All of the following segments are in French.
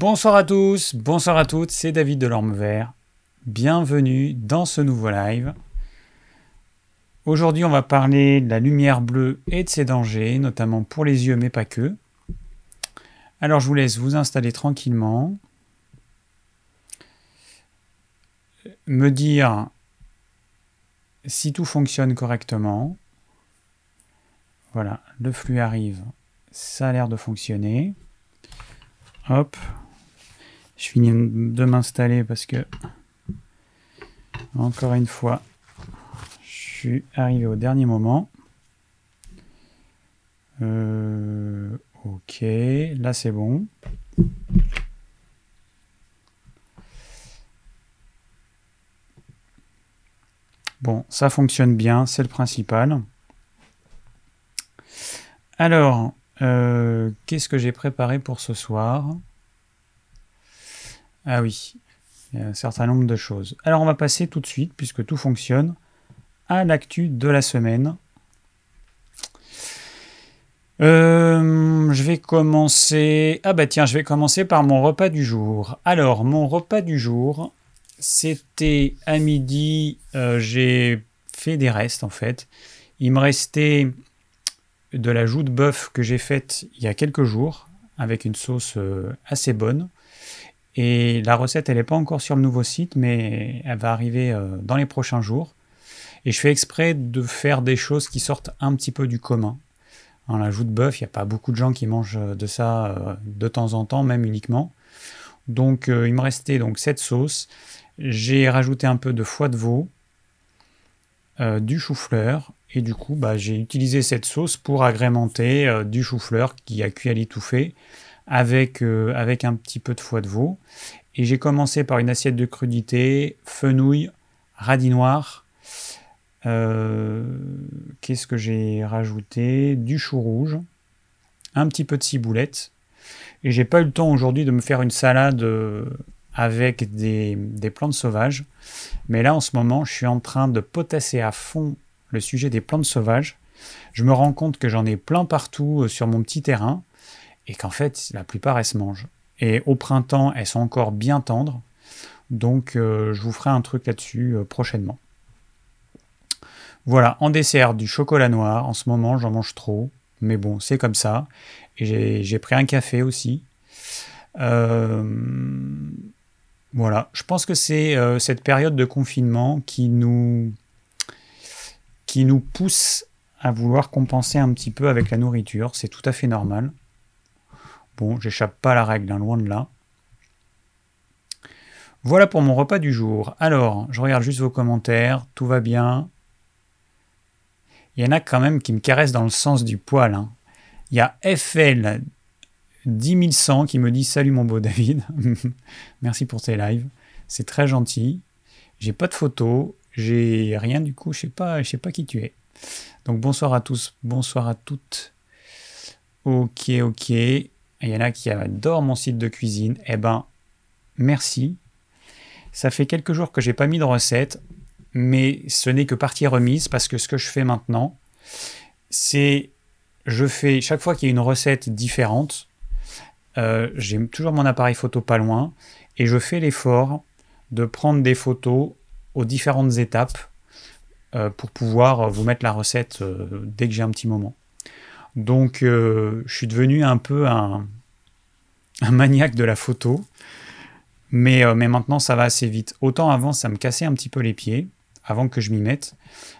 Bonsoir à tous, bonsoir à toutes, c'est David de l'Orme Vert. Bienvenue dans ce nouveau live. Aujourd'hui, on va parler de la lumière bleue et de ses dangers, notamment pour les yeux, mais pas que. Alors, je vous laisse vous installer tranquillement. Me dire si tout fonctionne correctement. Voilà, le flux arrive, ça a l'air de fonctionner. Hop, je finis de m'installer parce que, encore une fois, je suis arrivé au dernier moment. Euh, ok, là c'est bon. Bon, ça fonctionne bien, c'est le principal. Alors, euh, qu'est-ce que j'ai préparé pour ce soir? Ah oui, il y a un certain nombre de choses. Alors, on va passer tout de suite, puisque tout fonctionne, à l'actu de la semaine. Euh, je vais commencer. Ah bah tiens, je vais commencer par mon repas du jour. Alors, mon repas du jour, c'était à midi, euh, j'ai fait des restes en fait. Il me restait de la joue de bœuf que j'ai faite il y a quelques jours avec une sauce euh, assez bonne. Et la recette, elle n'est pas encore sur le nouveau site, mais elle va arriver euh, dans les prochains jours. Et je fais exprès de faire des choses qui sortent un petit peu du commun. Dans la joue de bœuf, il n'y a pas beaucoup de gens qui mangent de ça de temps en temps, même uniquement. Donc il me restait donc cette sauce j'ai rajouté un peu de foie de veau, euh, du chou-fleur, et du coup, bah, j'ai utilisé cette sauce pour agrémenter euh, du chou-fleur qui a cuit à l'étouffée avec, euh, avec un petit peu de foie de veau. Et j'ai commencé par une assiette de crudité, fenouil, radis noir. Qu'est-ce que j'ai rajouté? Du chou rouge, un petit peu de ciboulette. Et j'ai pas eu le temps aujourd'hui de me faire une salade avec des, plantes sauvages. Mais là, en ce moment, je suis en train de potasser à fond le sujet des plantes sauvages. Je me rends compte que j'en ai plein partout euh, sur mon petit terrain et qu'en fait, la plupart, elles se mangent. Et au printemps, elles sont encore bien tendres. Donc, euh, je vous ferai un truc là-dessus euh, prochainement. Voilà, en dessert, du chocolat noir. En ce moment, j'en mange trop. Mais bon, c'est comme ça. J'ai pris un café aussi. Euh, voilà, je pense que c'est cette période de confinement qui nous, qui nous pousse à vouloir compenser un petit peu avec la nourriture. C'est tout à fait normal. Bon, j'échappe pas à la règle, hein, loin de là. Voilà pour mon repas du jour. Alors, je regarde juste vos commentaires, tout va bien. Il y en a quand même qui me caressent dans le sens du poil. Hein. Il y a FL 10 100 qui me dit Salut mon beau David, merci pour tes lives, c'est très gentil. J'ai pas de photos, j'ai rien du coup, je sais pas, je sais pas qui tu es. Donc bonsoir à tous, bonsoir à toutes. Ok, ok. Il y en a qui adorent mon site de cuisine. Eh ben, merci. Ça fait quelques jours que j'ai pas mis de recette, mais ce n'est que partie remise parce que ce que je fais maintenant, c'est je fais chaque fois qu'il y a une recette différente, euh, j'ai toujours mon appareil photo pas loin et je fais l'effort de prendre des photos aux différentes étapes euh, pour pouvoir vous mettre la recette euh, dès que j'ai un petit moment. Donc je suis devenu un peu un, maniaque de la photo, mais, mais maintenant ça va assez vite. Autant avant ça me cassait un petit peu les pieds, avant que je m'y mette.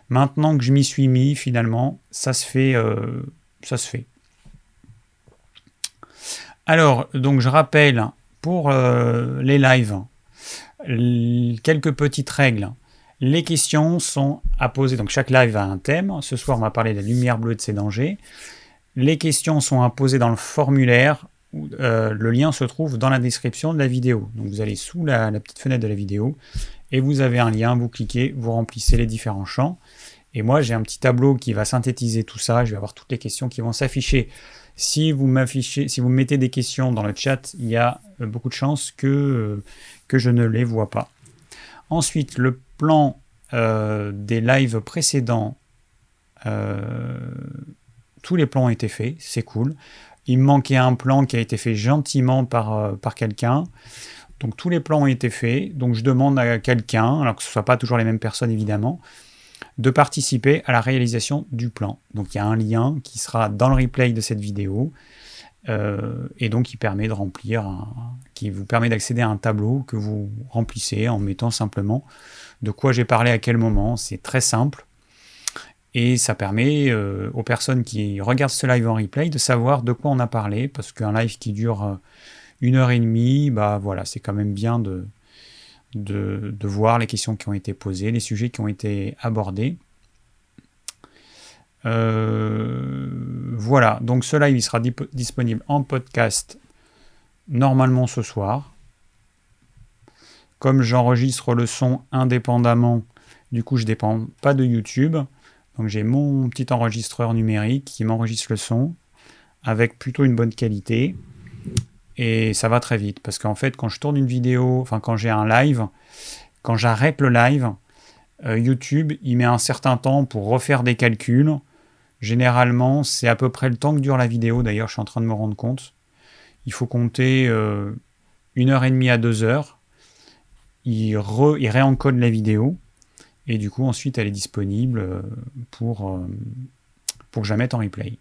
Maintenant que je m'y suis mis, finalement, ça se fait. fait. Alors, donc je rappelle pour euh, les lives quelques petites règles. Les questions sont à poser. Donc chaque live a un thème. Ce soir, on va parler de la lumière bleue et de ses dangers. Les questions sont à poser dans le formulaire. Euh, le lien se trouve dans la description de la vidéo. Donc vous allez sous la, petite fenêtre de la vidéo et vous avez un lien. Vous cliquez, vous remplissez les différents champs. Et moi, j'ai un petit tableau qui va synthétiser tout ça. Je vais avoir toutes les questions qui vont s'afficher si vous m'affichez, si vous mettez des questions dans le chat, il y a euh, beaucoup de chances que, euh, que je ne les vois pas. Ensuite, le plan des lives précédents, tous les plans ont été faits, c'est cool. il me manquait un plan qui a été fait gentiment par, euh, quelqu'un. Donc tous les plans ont été faits. Donc je demande à quelqu'un, alors que ce ne soit pas toujours les mêmes personnes évidemment, de participer à la réalisation du plan. Donc il y a un lien qui sera dans le replay de cette vidéo. Euh, et donc qui permet de remplir, qui vous permet d'accéder à un tableau que vous remplissez en mettant simplement de quoi j'ai parlé à quel moment. C'est très simple. Et ça permet euh, aux personnes qui regardent ce live en replay de savoir de quoi on a parlé, parce qu'un live qui dure euh, une heure et demie, bah voilà, c'est quand même bien de, voir les questions qui ont été posées, les sujets qui ont été abordés. Euh, voilà, donc ce live il sera disponible en podcast normalement ce soir. Comme j'enregistre le son indépendamment, du coup je dépends pas de YouTube. Donc j'ai mon petit enregistreur numérique qui m'enregistre le son avec plutôt une bonne qualité. Et ça va très vite parce qu'en fait quand je tourne une vidéo, enfin quand j'ai un live, quand j'arrête le live, euh, YouTube il met un certain temps pour refaire des calculs. Généralement c'est à peu près le temps que dure la vidéo, d'ailleurs je suis en train de me rendre compte. Il faut compter euh, une heure et demie à deux heures. Il, il réencode la vidéo. Et du coup, ensuite, elle est disponible euh, pour, euh, pour que je la mette en replay.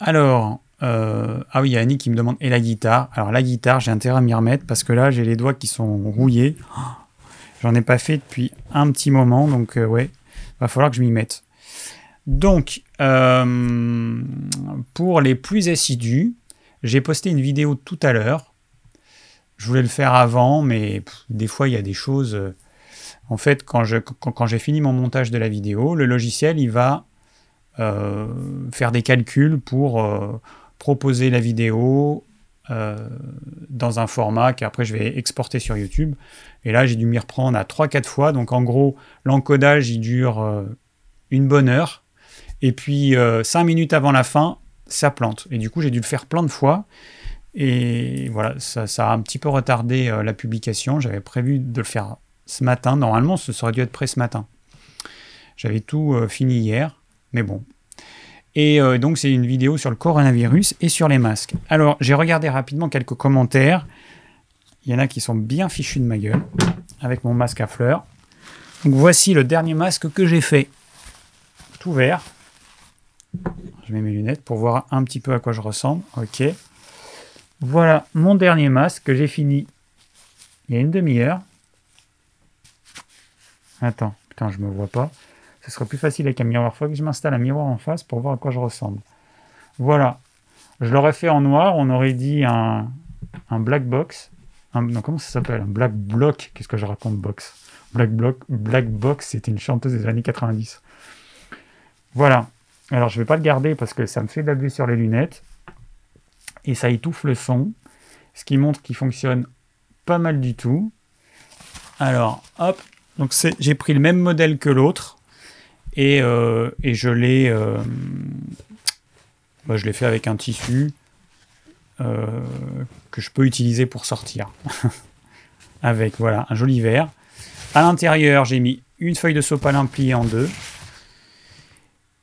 Alors, euh, ah oui, il y a Annie qui me demande et la guitare? Alors la guitare, j'ai intérêt à m'y remettre parce que là, j'ai les doigts qui sont rouillés. J'en ai pas fait depuis un petit moment, donc ouais, va falloir que je m'y mette. Donc, pour les plus assidus, j'ai posté une vidéo tout à l'heure. Je voulais le faire avant, mais des fois, il y a des choses en fait, quand, j'ai fini mon montage de la vidéo, le logiciel, il va euh, faire des calculs pour euh, proposer la vidéo euh, dans un format qu'après je vais exporter sur YouTube. Et là, j'ai dû m'y reprendre à 3-4 fois. Donc en gros, l'encodage, il dure une bonne heure. Et puis, 5 minutes avant la fin, ça plante. Et du coup, j'ai dû le faire plein de fois. Et voilà, ça a un petit peu retardé la publication. J'avais prévu de le faire ce matin. Normalement, ce serait dû être prêt ce matin. J'avais tout euh, fini hier, mais bon. Et euh, donc, c'est une vidéo sur le coronavirus et sur les masques. Alors, j'ai regardé rapidement quelques commentaires. Il y en a qui sont bien fichus de ma gueule, avec mon masque à fleurs. Donc, voici le dernier masque que j'ai fait. Tout vert. Je mets mes lunettes pour voir un petit peu à quoi je ressemble. Ok. Voilà mon dernier masque que j'ai fini il y a une demi-heure. Attends, putain, je me vois pas. Ce serait plus facile avec un miroir. Il faut que je m'installe un miroir en face pour voir à quoi je ressemble. Voilà. Je l'aurais fait en noir, on aurait dit un, un black box. non, comment ça s'appelle? Un black block. Qu'est-ce que je raconte, box? Black block, Black box, c'était une chanteuse des années 90. Voilà. Alors, je vais pas le garder parce que ça me fait de sur les lunettes. Et ça étouffe le son. Ce qui montre qu'il fonctionne pas mal du tout. Alors, hop, donc j'ai pris le même modèle que l'autre et, euh, je l'ai euh, bah, je l'ai fait avec un tissu euh, que je peux utiliser pour sortir. avec voilà un joli verre. À l'intérieur, j'ai mis une feuille de sopalin pliée en deux.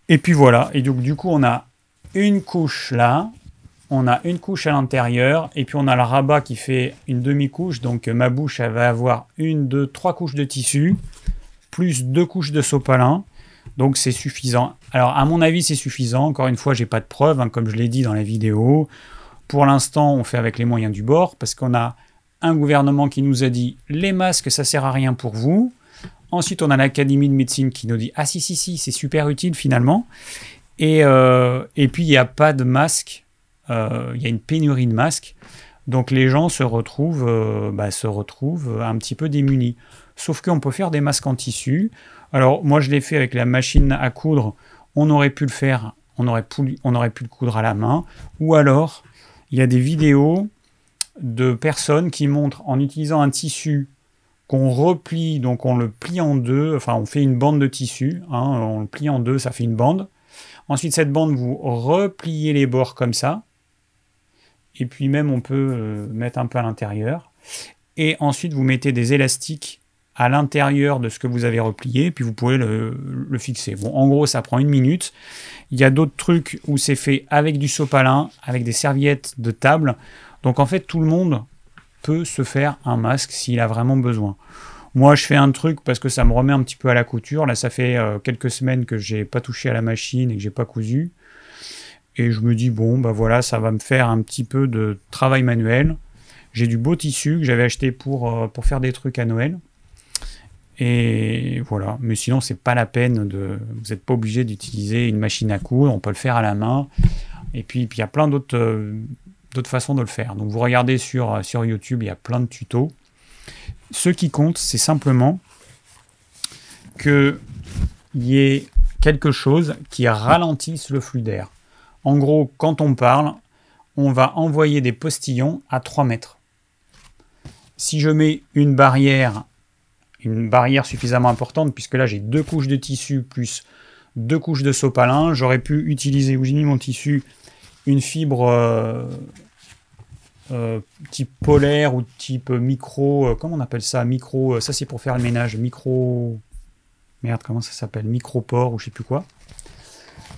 Et puis voilà. Et donc du coup, on a une couche là, on a une couche à l'intérieur et puis on a le rabat qui fait une demi-couche. Donc ma bouche, elle va avoir une, deux, trois couches de tissu, plus deux couches de sopalin. Donc c'est suffisant. Alors à mon avis, c'est suffisant. Encore une fois, j'ai pas de preuves, hein, comme je l'ai dit dans la vidéo. Pour l'instant, on fait avec les moyens du bord parce qu'on a un gouvernement qui nous a dit les masques, ça sert à rien pour vous. Ensuite, on a l'Académie de médecine qui nous dit ah si si si, c'est super utile finalement. Et, euh, et puis il n'y a pas de masque euh, il y a une pénurie de masques. Donc les gens se retrouvent, euh, bah, se retrouvent un petit peu démunis. Sauf qu'on peut faire des masques en tissu. Alors moi je l'ai fait avec la machine à coudre. On aurait pu le faire, on aurait pu, on aurait pu le coudre à la main. Ou alors il y a des vidéos de personnes qui montrent en utilisant un tissu qu'on replie, donc on le plie en deux, enfin on fait une bande de tissu, hein, on le plie en deux, ça fait une bande. Ensuite cette bande, vous repliez les bords comme ça, et puis même on peut euh, mettre un peu à l'intérieur. Et ensuite vous mettez des élastiques à l'intérieur de ce que vous avez replié, puis vous pouvez le, fixer. En gros, ça prend une minute. Il y a d'autres trucs où c'est fait avec du sopalin, avec des serviettes de table. Donc en fait, tout le monde peut se faire un masque s'il a vraiment besoin. Moi, je fais un truc parce que ça me remet un petit peu à la couture. Là, ça fait euh, quelques semaines que j'ai pas touché à la machine et que j'ai pas cousu. Et je me dis, bon, bah voilà, ça va me faire un petit peu de travail manuel. J'ai du beau tissu que j'avais acheté pour, euh, pour faire des trucs à Noël. Et voilà, mais sinon, c'est pas la peine de. Vous n'êtes pas obligé d'utiliser une machine à coudre, on peut le faire à la main. Et puis, il y a plein d'autres euh, d'autres façons de le faire. Donc, vous regardez sur, euh, sur YouTube, il y a plein de tutos. Ce qui compte, c'est simplement qu'il y ait quelque chose qui ralentisse le flux d'air. En gros, quand on parle, on va envoyer des postillons à 3 mètres. Si je mets une barrière une barrière suffisamment importante, puisque là j'ai deux couches de tissu plus deux couches de sopalin. J'aurais pu utiliser, où j'ai mis mon tissu, une fibre euh, euh, type polaire ou type micro, euh, comment on appelle ça Micro, ça c'est pour faire le ménage, micro... Merde, comment ça s'appelle Micropore ou je sais plus quoi.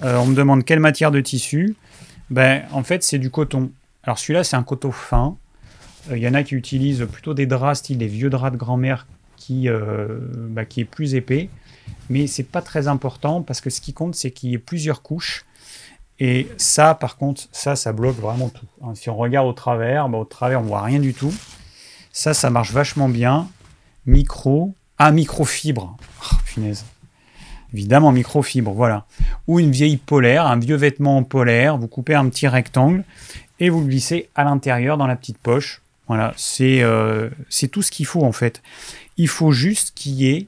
On me demande quelle matière de tissu. Ben, en fait, c'est du coton. Alors celui-là, c'est un coton fin. Il y en a qui utilisent plutôt des draps, style des vieux draps de grand-mère qui, euh, bah, qui est plus épais. Mais c'est pas très important parce que ce qui compte, c'est qu'il y ait plusieurs couches. Et ça, par contre, ça, bloque vraiment tout. Hein, si on regarde au travers, bah, au travers, on voit rien du tout. Ça, ça marche vachement bien. Micro. Ah, microfibre. Oh, punaise. Évidemment, microfibre, voilà. Ou une vieille polaire, un vieux vêtement en polaire. Vous coupez un petit rectangle et vous le glissez à l'intérieur dans la petite poche. Voilà, c'est euh, tout ce qu'il faut en fait. Il faut juste qu'il y ait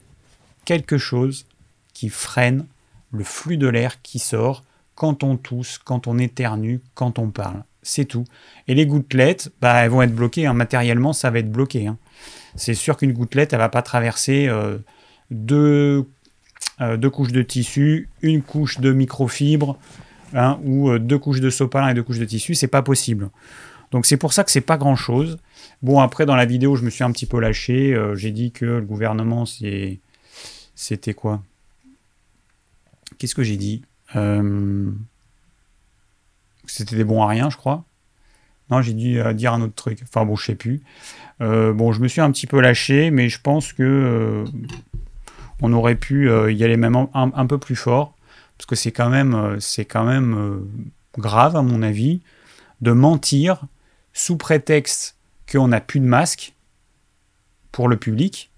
quelque chose qui freine le flux de l'air qui sort quand on tousse, quand on éternue, quand on parle. C'est tout. Et les gouttelettes, bah, elles vont être bloquées. Hein. Matériellement, ça va être bloqué. Hein. C'est sûr qu'une gouttelette, elle va pas traverser euh, deux, euh, deux, couches de tissu, une couche de microfibre, hein, ou euh, deux couches de sopalin et deux couches de tissu. C'est pas possible. Donc c'est pour ça que c'est pas grand chose. Bon, après, dans la vidéo, je me suis un petit peu lâché. Euh, j'ai dit que le gouvernement, c'était quoi? Qu'est-ce que j'ai dit? C'était des bons à rien, je crois. Non, j'ai dû dire un autre truc. Enfin bon, je sais plus. bon, je me suis un petit peu lâché, mais je pense que on aurait pu y aller même un, peu plus fort, parce que c'est quand même, quand même grave à mon avis de mentir sous prétexte qu'on n'a plus de masque pour le public,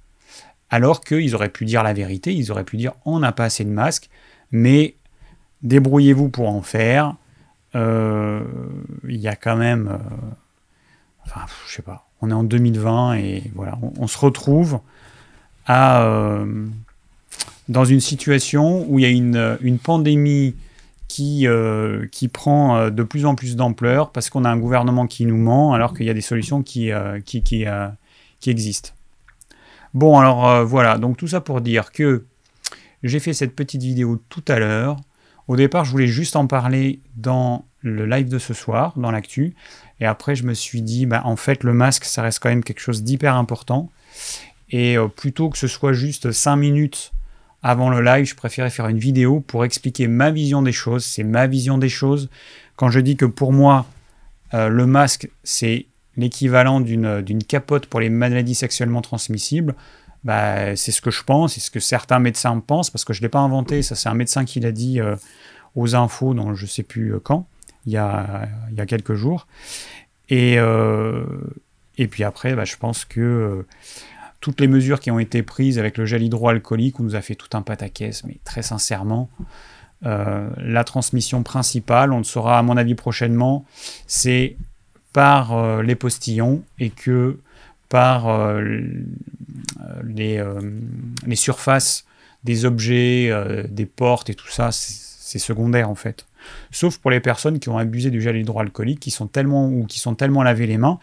alors qu'ils auraient pu dire la vérité, ils auraient pu dire on n'a pas assez de masques, mais débrouillez-vous pour en faire. Euh, il y a quand même, euh, enfin, je sais pas, on est en 2020 et voilà, on, se retrouve à, euh, dans une situation où il y a une, une pandémie qui, euh, qui prend euh, de plus en plus d'ampleur parce qu'on a un gouvernement qui nous ment alors qu'il y a des solutions qui, euh, qui, qui, qui, existent. Bon, alors voilà, donc tout ça pour dire que j'ai fait cette petite vidéo tout à l'heure. Au départ, je voulais juste en parler dans le live de ce soir, dans l'actu. Et après, je me suis dit, bah, en fait, le masque, ça reste quand même quelque chose d'hyper important. Et plutôt que ce soit juste 5 minutes avant le live, je préférais faire une vidéo pour expliquer ma vision des choses. C'est ma vision des choses. Quand je dis que pour moi, euh, le masque, c'est l'équivalent d'une capote pour les maladies sexuellement transmissibles, bah, c'est ce que je pense, c'est ce que certains médecins pensent, parce que je ne l'ai pas inventé, ça c'est un médecin qui l'a dit euh, aux infos, dans je ne sais plus euh, quand, il y a, il y a quelques jours. Et, et puis après, bah, je pense que toutes les mesures qui ont été prises avec le gel hydroalcoolique, on nous a fait tout un pataquès, mais très sincèrement, euh, la transmission principale, on le saura à mon avis prochainement, c'est par euh, les postillons et que par euh, les, surfaces des objets, des portes et tout ça, c'est secondaire en fait. Sauf pour les personnes qui ont abusé du gel hydroalcoolique, qui sont tellement ou qui sont tellement lavé les mains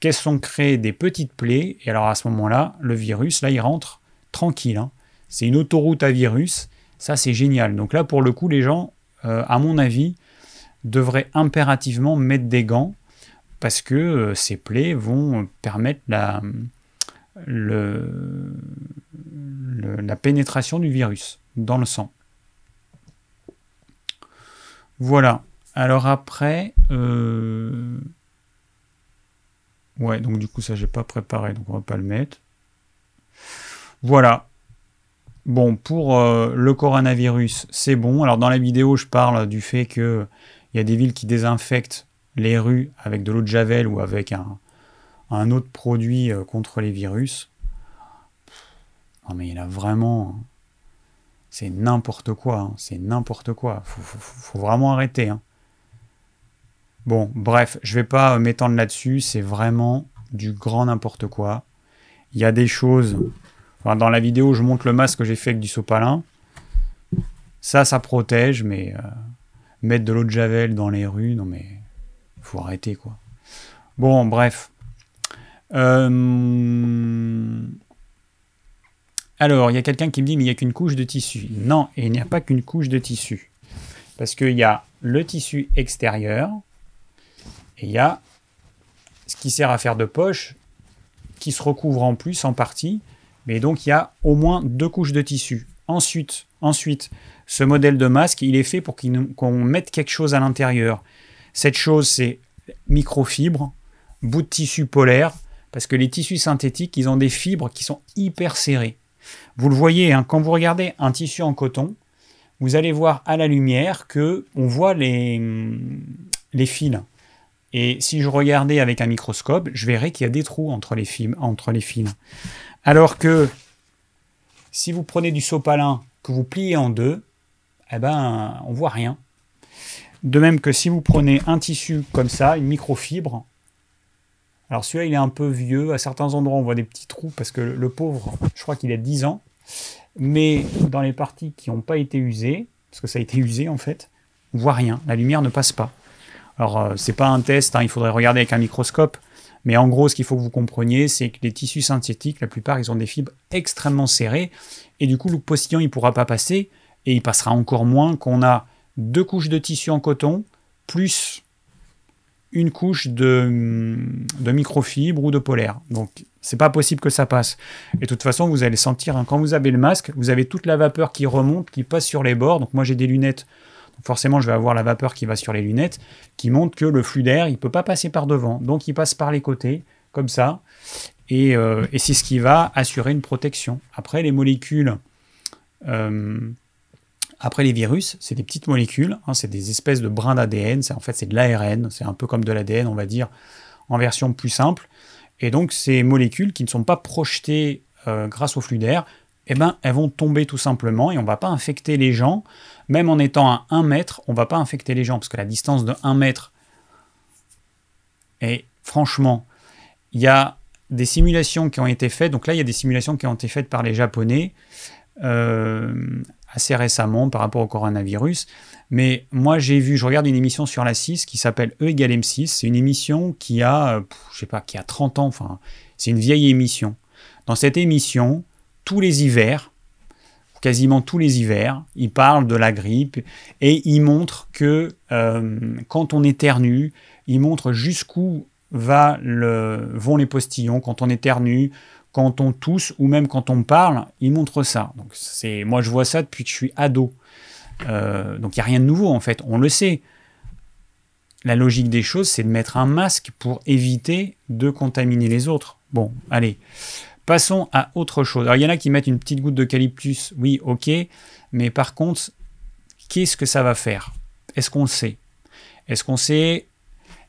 qu'elles sont créées des petites plaies, et alors à ce moment-là, le virus, là, il rentre tranquille. Hein. C'est une autoroute à virus, ça c'est génial. Donc là, pour le coup, les gens, euh, à mon avis, devraient impérativement mettre des gants, parce que euh, ces plaies vont permettre la, pénétration du virus dans le sang. Voilà. Alors après, euh, ouais, donc du coup ça j'ai pas préparé, donc on va pas le mettre. Voilà. Bon, pour euh, le coronavirus, c'est bon. Alors dans la vidéo, je parle du fait que il y a des villes qui désinfectent les rues avec de l'eau de javel ou avec un, autre produit euh, contre les virus. Non mais il a vraiment c'est n'importe quoi, hein. c'est n'importe quoi. Faut, vraiment arrêter. Hein. Bon, bref, je vais pas m'étendre là-dessus, c'est vraiment du grand n'importe quoi. Il y a des choses. dans la vidéo, je montre le masque que j'ai fait avec du sopalin. Ça, ça protège, mais euh, mettre de l'eau de javel dans les rues, non mais faut arrêter quoi. Bon, bref. Euh, alors, il y a quelqu'un qui me dit, mais il n'y a qu'une couche de tissu. Non, il n'y a pas qu'une couche de tissu. Parce qu'il y a le tissu extérieur, et il y a ce qui sert à faire de poche, qui se recouvre en plus en partie, mais donc il y a au moins deux couches de tissu. Ensuite, ensuite ce modèle de masque, il est fait pour qu'on mette quelque chose à l'intérieur. Cette chose, c'est microfibre, bout de tissu polaire, parce que les tissus synthétiques, ils ont des fibres qui sont hyper serrées. Vous le voyez, hein, quand vous regardez un tissu en coton, vous allez voir à la lumière que on voit les fils. Et si je regardais avec un microscope, je verrais qu'il y a des trous entre les, fils. Alors que si vous prenez du sopalin que vous pliez en deux, eh ben, on voit rien. De même que si vous prenez un tissu comme ça, une microfibre, alors celui-là, il est un peu vieux. À certains endroits, on voit des petits trous parce que le pauvre, je crois qu'il a 10 ans. Mais dans les parties qui n'ont pas été usées, parce que ça a été usé en fait, on voit rien. La lumière ne passe pas. Alors, euh, c'est pas un test, hein, il faudrait regarder avec un microscope. Mais en gros, ce qu'il faut que vous compreniez, c'est que les tissus synthétiques, la plupart, ils ont des fibres extrêmement serrées. Et du coup, le postillon, il ne pourra pas passer. Et il passera encore moins qu'on a deux couches de tissu en coton, plus une couche de, de microfibre ou de polaire. Donc, c'est pas possible que ça passe. Et de toute façon, vous allez sentir, hein, quand vous avez le masque, vous avez toute la vapeur qui remonte, qui passe sur les bords. Donc, moi, j'ai des lunettes. Forcément, je vais avoir la vapeur qui va sur les lunettes, qui montre que le flux d'air, il peut pas passer par devant. Donc, il passe par les côtés, comme ça. Et, euh, c'est ce qui va assurer une protection. Après, les molécules euh, après les virus, c'est des petites molécules, hein, c'est des espèces de brins d'ADN, en fait c'est de l'ARN, c'est un peu comme de l'ADN on va dire, en version plus simple. Et donc ces molécules qui ne sont pas projetées euh, grâce au flux d'air, eh ben, elles vont tomber tout simplement et on ne va pas infecter les gens. Même en étant à 1 mètre, on ne va pas infecter les gens parce que la distance de 1 mètre, et franchement, il y a des simulations qui ont été faites. Donc là, il y a des simulations qui ont été faites par les Japonais. Euh, assez récemment par rapport au coronavirus. Mais moi, j'ai vu, je regarde une émission sur la 6 qui s'appelle E égale M6. C'est une émission qui a, je sais pas, qui a 30 ans. Enfin, c'est une vieille émission. Dans cette émission, tous les hivers, quasiment tous les hivers, ils parlent de la grippe et ils montrent que euh, quand on éternue, ils montrent jusqu'où vont les postillons quand on éternue, quand on tousse ou même quand on parle, il montre ça. Donc c'est, moi je vois ça depuis que je suis ado. Euh, donc il n'y a rien de nouveau en fait, on le sait. La logique des choses, c'est de mettre un masque pour éviter de contaminer les autres. Bon, allez, passons à autre chose. Alors il y en a qui mettent une petite goutte d'eucalyptus, oui, ok, mais par contre, qu'est-ce que ça va faire? Est-ce qu'on sait? Est-ce qu'on sait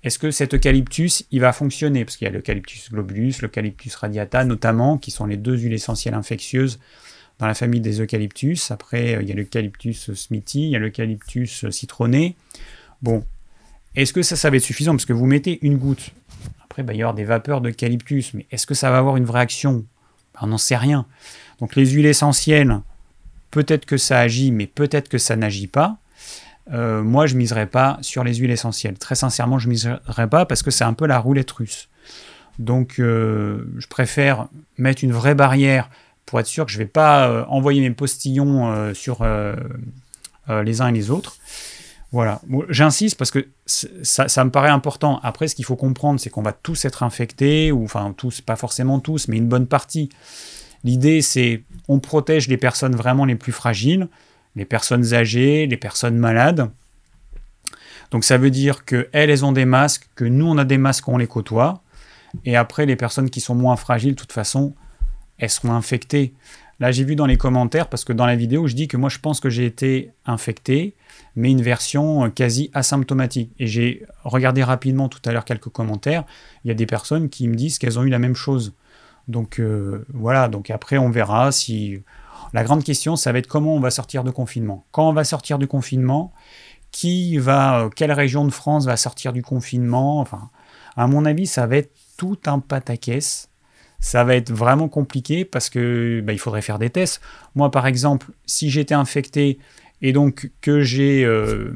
est-ce que cet eucalyptus, il va fonctionner? Parce qu'il y a l'eucalyptus globulus, l'eucalyptus radiata notamment, qui sont les deux huiles essentielles infectieuses dans la famille des eucalyptus. Après, euh, il y a l'eucalyptus smithi, il y a l'eucalyptus citronné. Bon, est-ce que ça, ça va être suffisant? Parce que vous mettez une goutte. Après, bah, il y avoir des vapeurs d'eucalyptus, mais est-ce que ça va avoir une vraie action? On n'en sait rien. Donc les huiles essentielles, peut-être que ça agit, mais peut-être que ça n'agit pas. Euh, moi, je miserais pas sur les huiles essentielles. Très sincèrement, je miserais pas parce que c'est un peu la roulette russe. Donc, euh, je préfère mettre une vraie barrière pour être sûr que je ne vais pas euh, envoyer mes postillons sur les uns et les autres. Voilà, j'insiste parce que ça, me paraît important. Après, ce qu'il faut comprendre, c'est qu'on va tous être infectés, ou enfin tous, pas forcément tous, mais une bonne partie. L'idée, c'est on protège les personnes vraiment les plus fragiles, les personnes âgées, les personnes malades. Donc ça veut dire que elles, ont des masques, que nous, on a des masques, on les côtoie. Et après, les personnes qui sont moins fragiles, de toute façon, elles seront infectées. Là, j'ai vu dans les commentaires, parce que dans la vidéo, je dis que moi, je pense que j'ai été infecté, mais une version quasi asymptomatique. Et j'ai regardé rapidement tout à l'heure quelques commentaires. Il y a des personnes qui me disent qu'elles ont eu la même chose. Donc euh, voilà, donc après, on verra si... La grande question, ça va être comment on va sortir de confinement. Quand on va sortir du confinement, qui va, euh, quelle région de France va sortir du confinement? Enfin, à mon avis, ça va être tout un pataquès. Ça va être vraiment compliqué parce que bah, il faudrait faire des tests. Moi, par exemple, si j'étais infecté et donc que j'ai euh,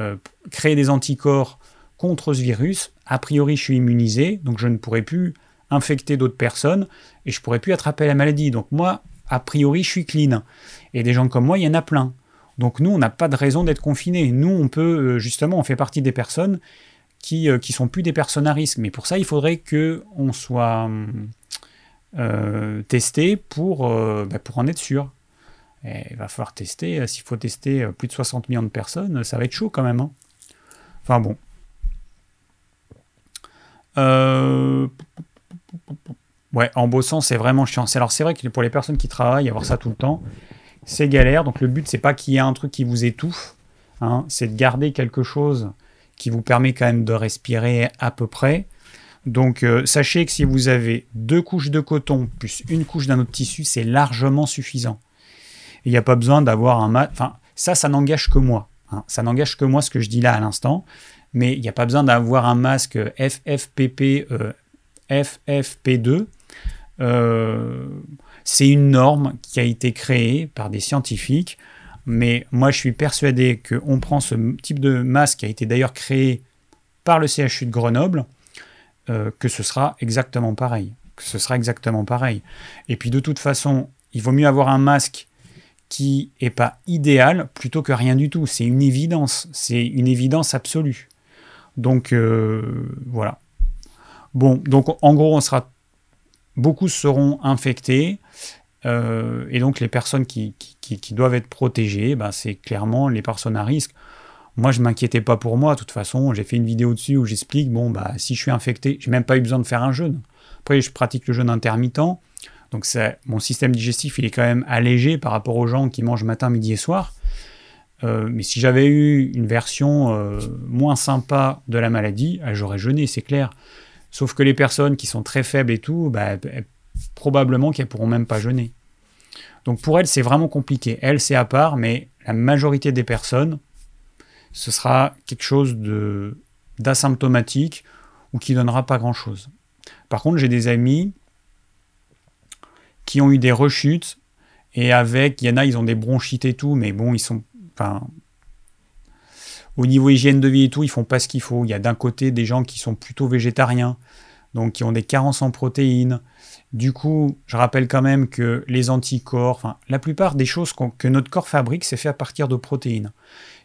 euh, créé des anticorps contre ce virus, a priori, je suis immunisé, donc je ne pourrais plus infecter d'autres personnes et je pourrais plus attraper la maladie. Donc moi, a priori, je suis clean. Et des gens comme moi, il y en a plein. Donc nous, on n'a pas de raison d'être confinés. Nous, on peut, euh, justement, on fait partie des personnes qui ne sont plus des personnes à risque. Mais pour ça, il faudrait qu'on soit euh, testé bah, pour en être sûr. Il va falloir tester. S'il faut tester plus de 60 millions de personnes, ça va être chaud quand même. Hein. Enfin bon. Ouais, en bossant, c'est vraiment chiant. Alors c'est vrai que pour les personnes qui travaillent, avoir ça tout le temps, c'est galère. Donc le but, c'est pas qu'il y ait un truc qui vous étouffe, hein. c'est de garder quelque chose qui vous permet quand même de respirer à peu près. Donc euh, sachez que si vous avez deux couches de coton plus une couche d'un autre tissu, c'est largement suffisant. Il n'y a pas besoin d'avoir un mat. Enfin, ça, ça n'engage que moi. Hein. Ça n'engage que moi ce que je dis là à l'instant. Mais il n'y a pas besoin d'avoir un masque FFPP, euh, FFP2. Euh, c'est une norme qui a été créée par des scientifiques, mais moi je suis persuadé qu'on prend ce type de masque qui a été d'ailleurs créé par le CHU de Grenoble, euh, que ce sera exactement pareil. Que ce sera exactement pareil. Et puis de toute façon, il vaut mieux avoir un masque qui n'est pas idéal plutôt que rien du tout. C'est une évidence. C'est une évidence absolue. Donc euh, voilà. Bon, donc en gros, on sera beaucoup seront infectés. Euh, et donc les personnes qui, doivent être protégées, ben, c'est clairement les personnes à risque. Moi, je m'inquiétais pas pour moi. De toute façon, j'ai fait une vidéo dessus où j'explique, bon, bah, si je suis infecté, j'ai même pas eu besoin de faire un jeûne. Après, je pratique le jeûne intermittent. Donc mon système digestif, il est quand même allégé par rapport aux gens qui mangent matin, midi et soir. Euh, mais si j'avais eu une version euh, moins sympa de la maladie, j'aurais jeûné, c'est clair. Sauf que les personnes qui sont très faibles et tout, bah, probablement qu'elles pourront même pas jeûner. Donc pour elles, c'est vraiment compliqué. Elles, c'est à part, mais la majorité des personnes, ce sera quelque chose d'asymptomatique ou qui donnera pas grand-chose. Par contre, j'ai des amis qui ont eu des rechutes et avec, il y en a, ils ont des bronchites et tout, mais bon, ils sont, enfin, au niveau hygiène de vie et tout, ils font pas ce qu'il faut. Il y a d'un côté des gens qui sont plutôt végétariens, donc qui ont des carences en protéines. Du coup, je rappelle quand même que les anticorps, enfin, la plupart des choses que notre corps fabrique, c'est fait à partir de protéines.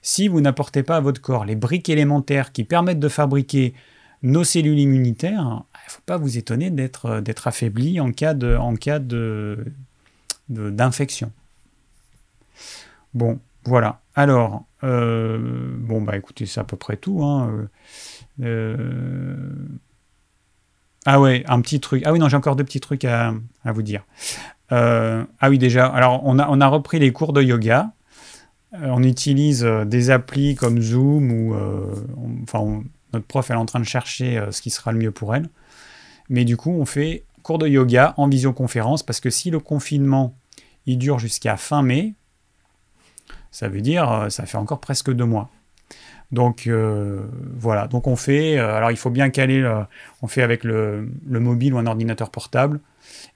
Si vous n'apportez pas à votre corps les briques élémentaires qui permettent de fabriquer nos cellules immunitaires, il ne faut pas vous étonner d'être affaibli en cas de en cas de d'infection. Bon, voilà. Alors, euh, bon, bah écoutez, c'est à peu près tout. Hein. Euh, ah ouais, un petit truc. Ah oui, non, j'ai encore deux petits trucs à, vous dire. Euh, ah oui, déjà, alors on a, on a repris les cours de yoga. on utilise des applis comme Zoom ou. enfin, notre prof, elle est en train de chercher ce qui sera le mieux pour elle. Mais du coup, on fait cours de yoga en visioconférence parce que si le confinement il dure jusqu'à fin mai, ça veut dire, euh, ça fait encore presque deux mois. Donc euh, voilà, donc on fait, euh, alors il faut bien caler, on fait avec le, mobile ou un ordinateur portable.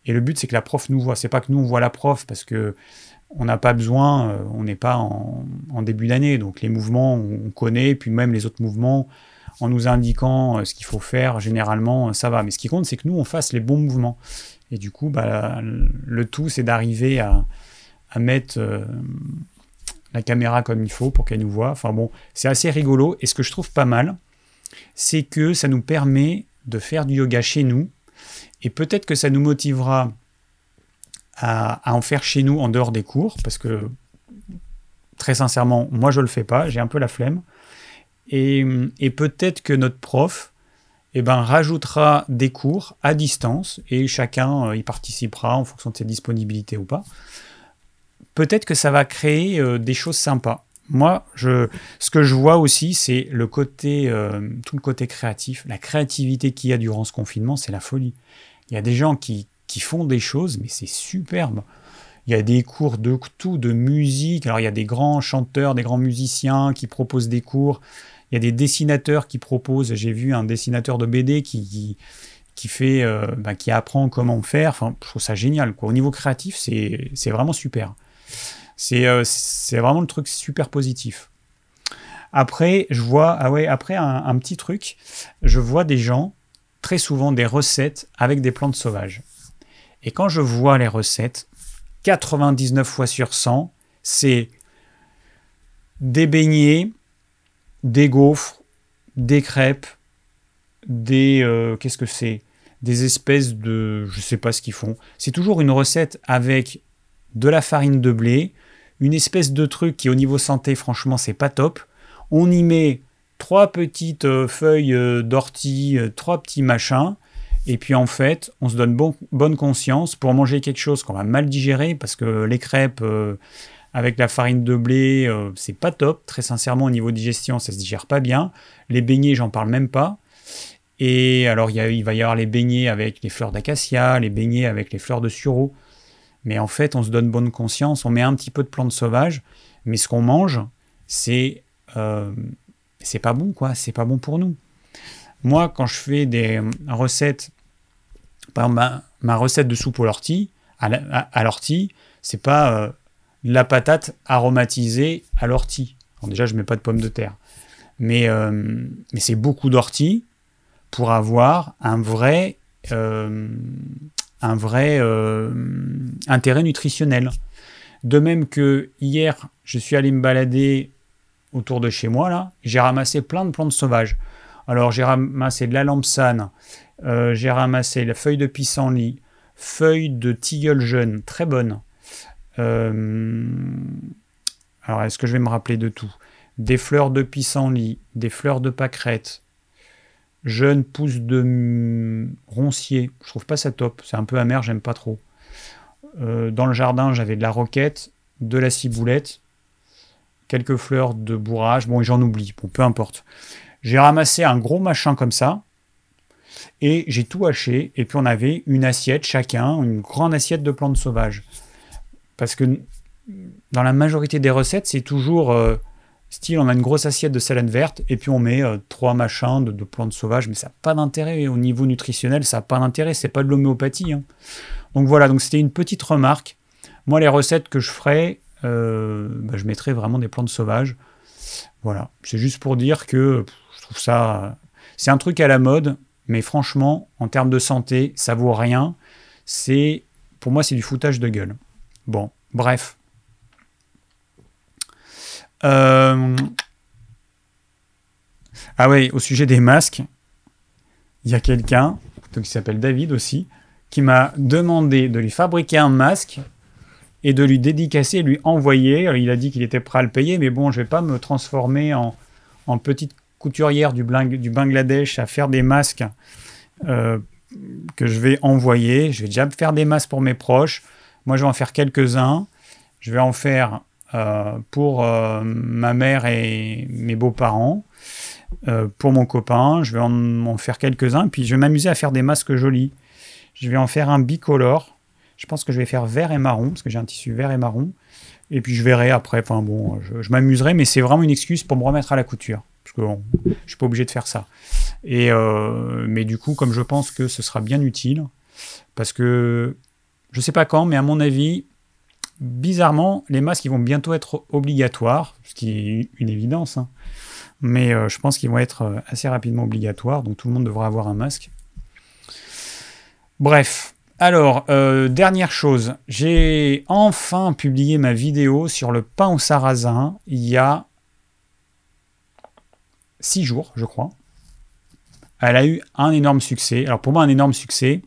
Et le but c'est que la prof nous voit, c'est pas que nous on voit la prof parce que on n'a pas besoin, on n'est pas en, début d'année, donc les mouvements on connaît, puis même les autres mouvements, en nous indiquant ce qu'il faut faire, généralement ça va. Mais ce qui compte c'est que nous on fasse les bons mouvements. Et du coup, bah, le tout c'est d'arriver à, mettre la caméra comme il faut pour qu'elle nous voit. Enfin bon, c'est assez rigolo. Et ce que je trouve pas mal, c'est que ça nous permet de faire du yoga chez nous. Et peut-être que ça nous motivera à, en faire chez nous en dehors des cours, parce que très sincèrement, moi je le fais pas, j'ai un peu la flemme. Et, peut-être que notre prof eh ben, rajoutera des cours à distance et chacun euh, y participera en fonction de ses disponibilités ou pas. Peut-être que ça va créer euh, des choses sympas. Moi, je, ce que je vois aussi, c'est le côté, euh, tout le côté créatif, la créativité qu'il y a durant ce confinement, c'est la folie. Il y a des gens qui, qui font des choses, mais c'est superbe. Il y a des cours de tout, de musique. Alors il y a des grands chanteurs, des grands musiciens qui proposent des cours. Y a des dessinateurs qui proposent. J'ai vu un dessinateur de BD qui, qui, fait, euh, bah, qui apprend comment faire. Enfin, je trouve ça génial. Quoi. Au niveau créatif, c'est vraiment super. Euh, c'est vraiment le truc super positif. Après, je vois, ah ouais, après un, un, petit truc, je vois des gens, très souvent des recettes avec des plantes sauvages. Et quand je vois les recettes, 99 fois sur 100, c'est des beignets, des gaufres, des crêpes, des euh, qu'est-ce que c'est? Des espèces de je sais pas ce qu'ils font. C'est toujours une recette avec de la farine de blé, une espèce de truc qui au niveau santé franchement c'est pas top. On y met trois petites euh, feuilles euh, d'ortie, trois petits machins et puis en fait, on se donne bonne conscience pour manger quelque chose qu'on va mal digérer parce que les crêpes avec la farine de blé, euh, c'est pas top. Très sincèrement, au niveau digestion, ça se digère pas bien. Les beignets, j'en parle même pas. Et alors, il, va y avoir les beignets avec les fleurs d'acacia, les beignets avec les fleurs de sureau. Mais en fait, on se donne bonne conscience, on met un petit peu de plantes sauvages, mais ce qu'on mange, c'est euh, c'est pas bon, quoi. C'est pas bon pour nous. Moi, quand je fais des recettes par exemple, ma, recette de soupe à l'ortie, à, l'ortie, c'est pas euh, la patate aromatisée à l'ortie. déjà, je mets pas de pommes de terre. Mais, euh, mais c'est beaucoup d'ortie pour avoir un vrai, euh, vrai intérêt nutritionnel. De même que hier, je suis allé me balader autour de chez moi, là, j'ai ramassé plein de plantes sauvages. Alors, j'ai ramassé de la lampsane, euh, j'ai ramassé la feuille de pissenlit, feuille de tilleul jeune, très bonne. Euh, alors, est-ce que je vais me rappeler de tout? Des fleurs de pissenlit, des fleurs de pâquerette, jeunes pousses de roncier. Je trouve pas ça top, c'est un peu amer, j'aime pas trop. Euh, dans le jardin, j'avais de la roquette, de la ciboulette, quelques fleurs de bourrage. Bon, j'en oublie, bon, peu importe. J'ai ramassé un gros machin comme ça, et j'ai tout haché, et puis on avait une assiette chacun, une grande assiette de plantes sauvages. Parce que dans la majorité des recettes, c'est toujours euh, style on a une grosse assiette de salade verte, et puis on met euh, trois machins de, plantes sauvages, mais ça n'a pas d'intérêt au niveau nutritionnel, ça n'a pas d'intérêt, c'est pas de l'homéopathie. Hein. Donc voilà, donc c'était une petite remarque. Moi, les recettes que je ferais, euh, bah, je mettrais vraiment des plantes sauvages. Voilà, c'est juste pour dire que je trouve ça. C'est un truc à la mode, mais franchement, en termes de santé, ça vaut rien. C'est, pour moi, c'est du foutage de gueule. Bon, bref. Euh, ah oui, au sujet des masques, il y a quelqu'un, qui s'appelle David aussi, qui m'a demandé de lui fabriquer un masque et de lui dédicacer, lui envoyer. il a dit qu'il était prêt à le payer, mais bon, je vais pas me transformer en, petite couturière du, du Bangladesh à faire des masques euh, que je vais envoyer. Je vais déjà faire des masques pour mes proches. Moi, je vais en faire quelques-uns. Je vais en faire euh, pour euh, ma mère et mes beaux-parents. pour mon copain, je vais en, faire quelques-uns. Puis je vais m'amuser à faire des masques jolis. Je vais en faire un bicolore. Je pense que je vais faire vert et marron, parce que j'ai un tissu vert et marron. Et puis je verrai après. Enfin bon, je, m'amuserai, mais c'est vraiment une excuse pour me remettre à la couture parce que je je suis pas obligé de faire ça. Et euh, mais du coup, comme je pense que ce sera bien utile, parce que je sais pas quand, mais à mon avis, bizarrement, les masques vont bientôt être obligatoires, ce qui est une évidence. Hein. Mais euh, je pense qu'ils vont être euh, assez rapidement obligatoires, donc tout le monde devra avoir un masque. Bref. Alors, dernière chose, j'ai enfin publié ma vidéo sur le pain au sarrasin il y a six jours, je crois. Elle a eu un énorme succès. Alors pour moi, un énorme succès.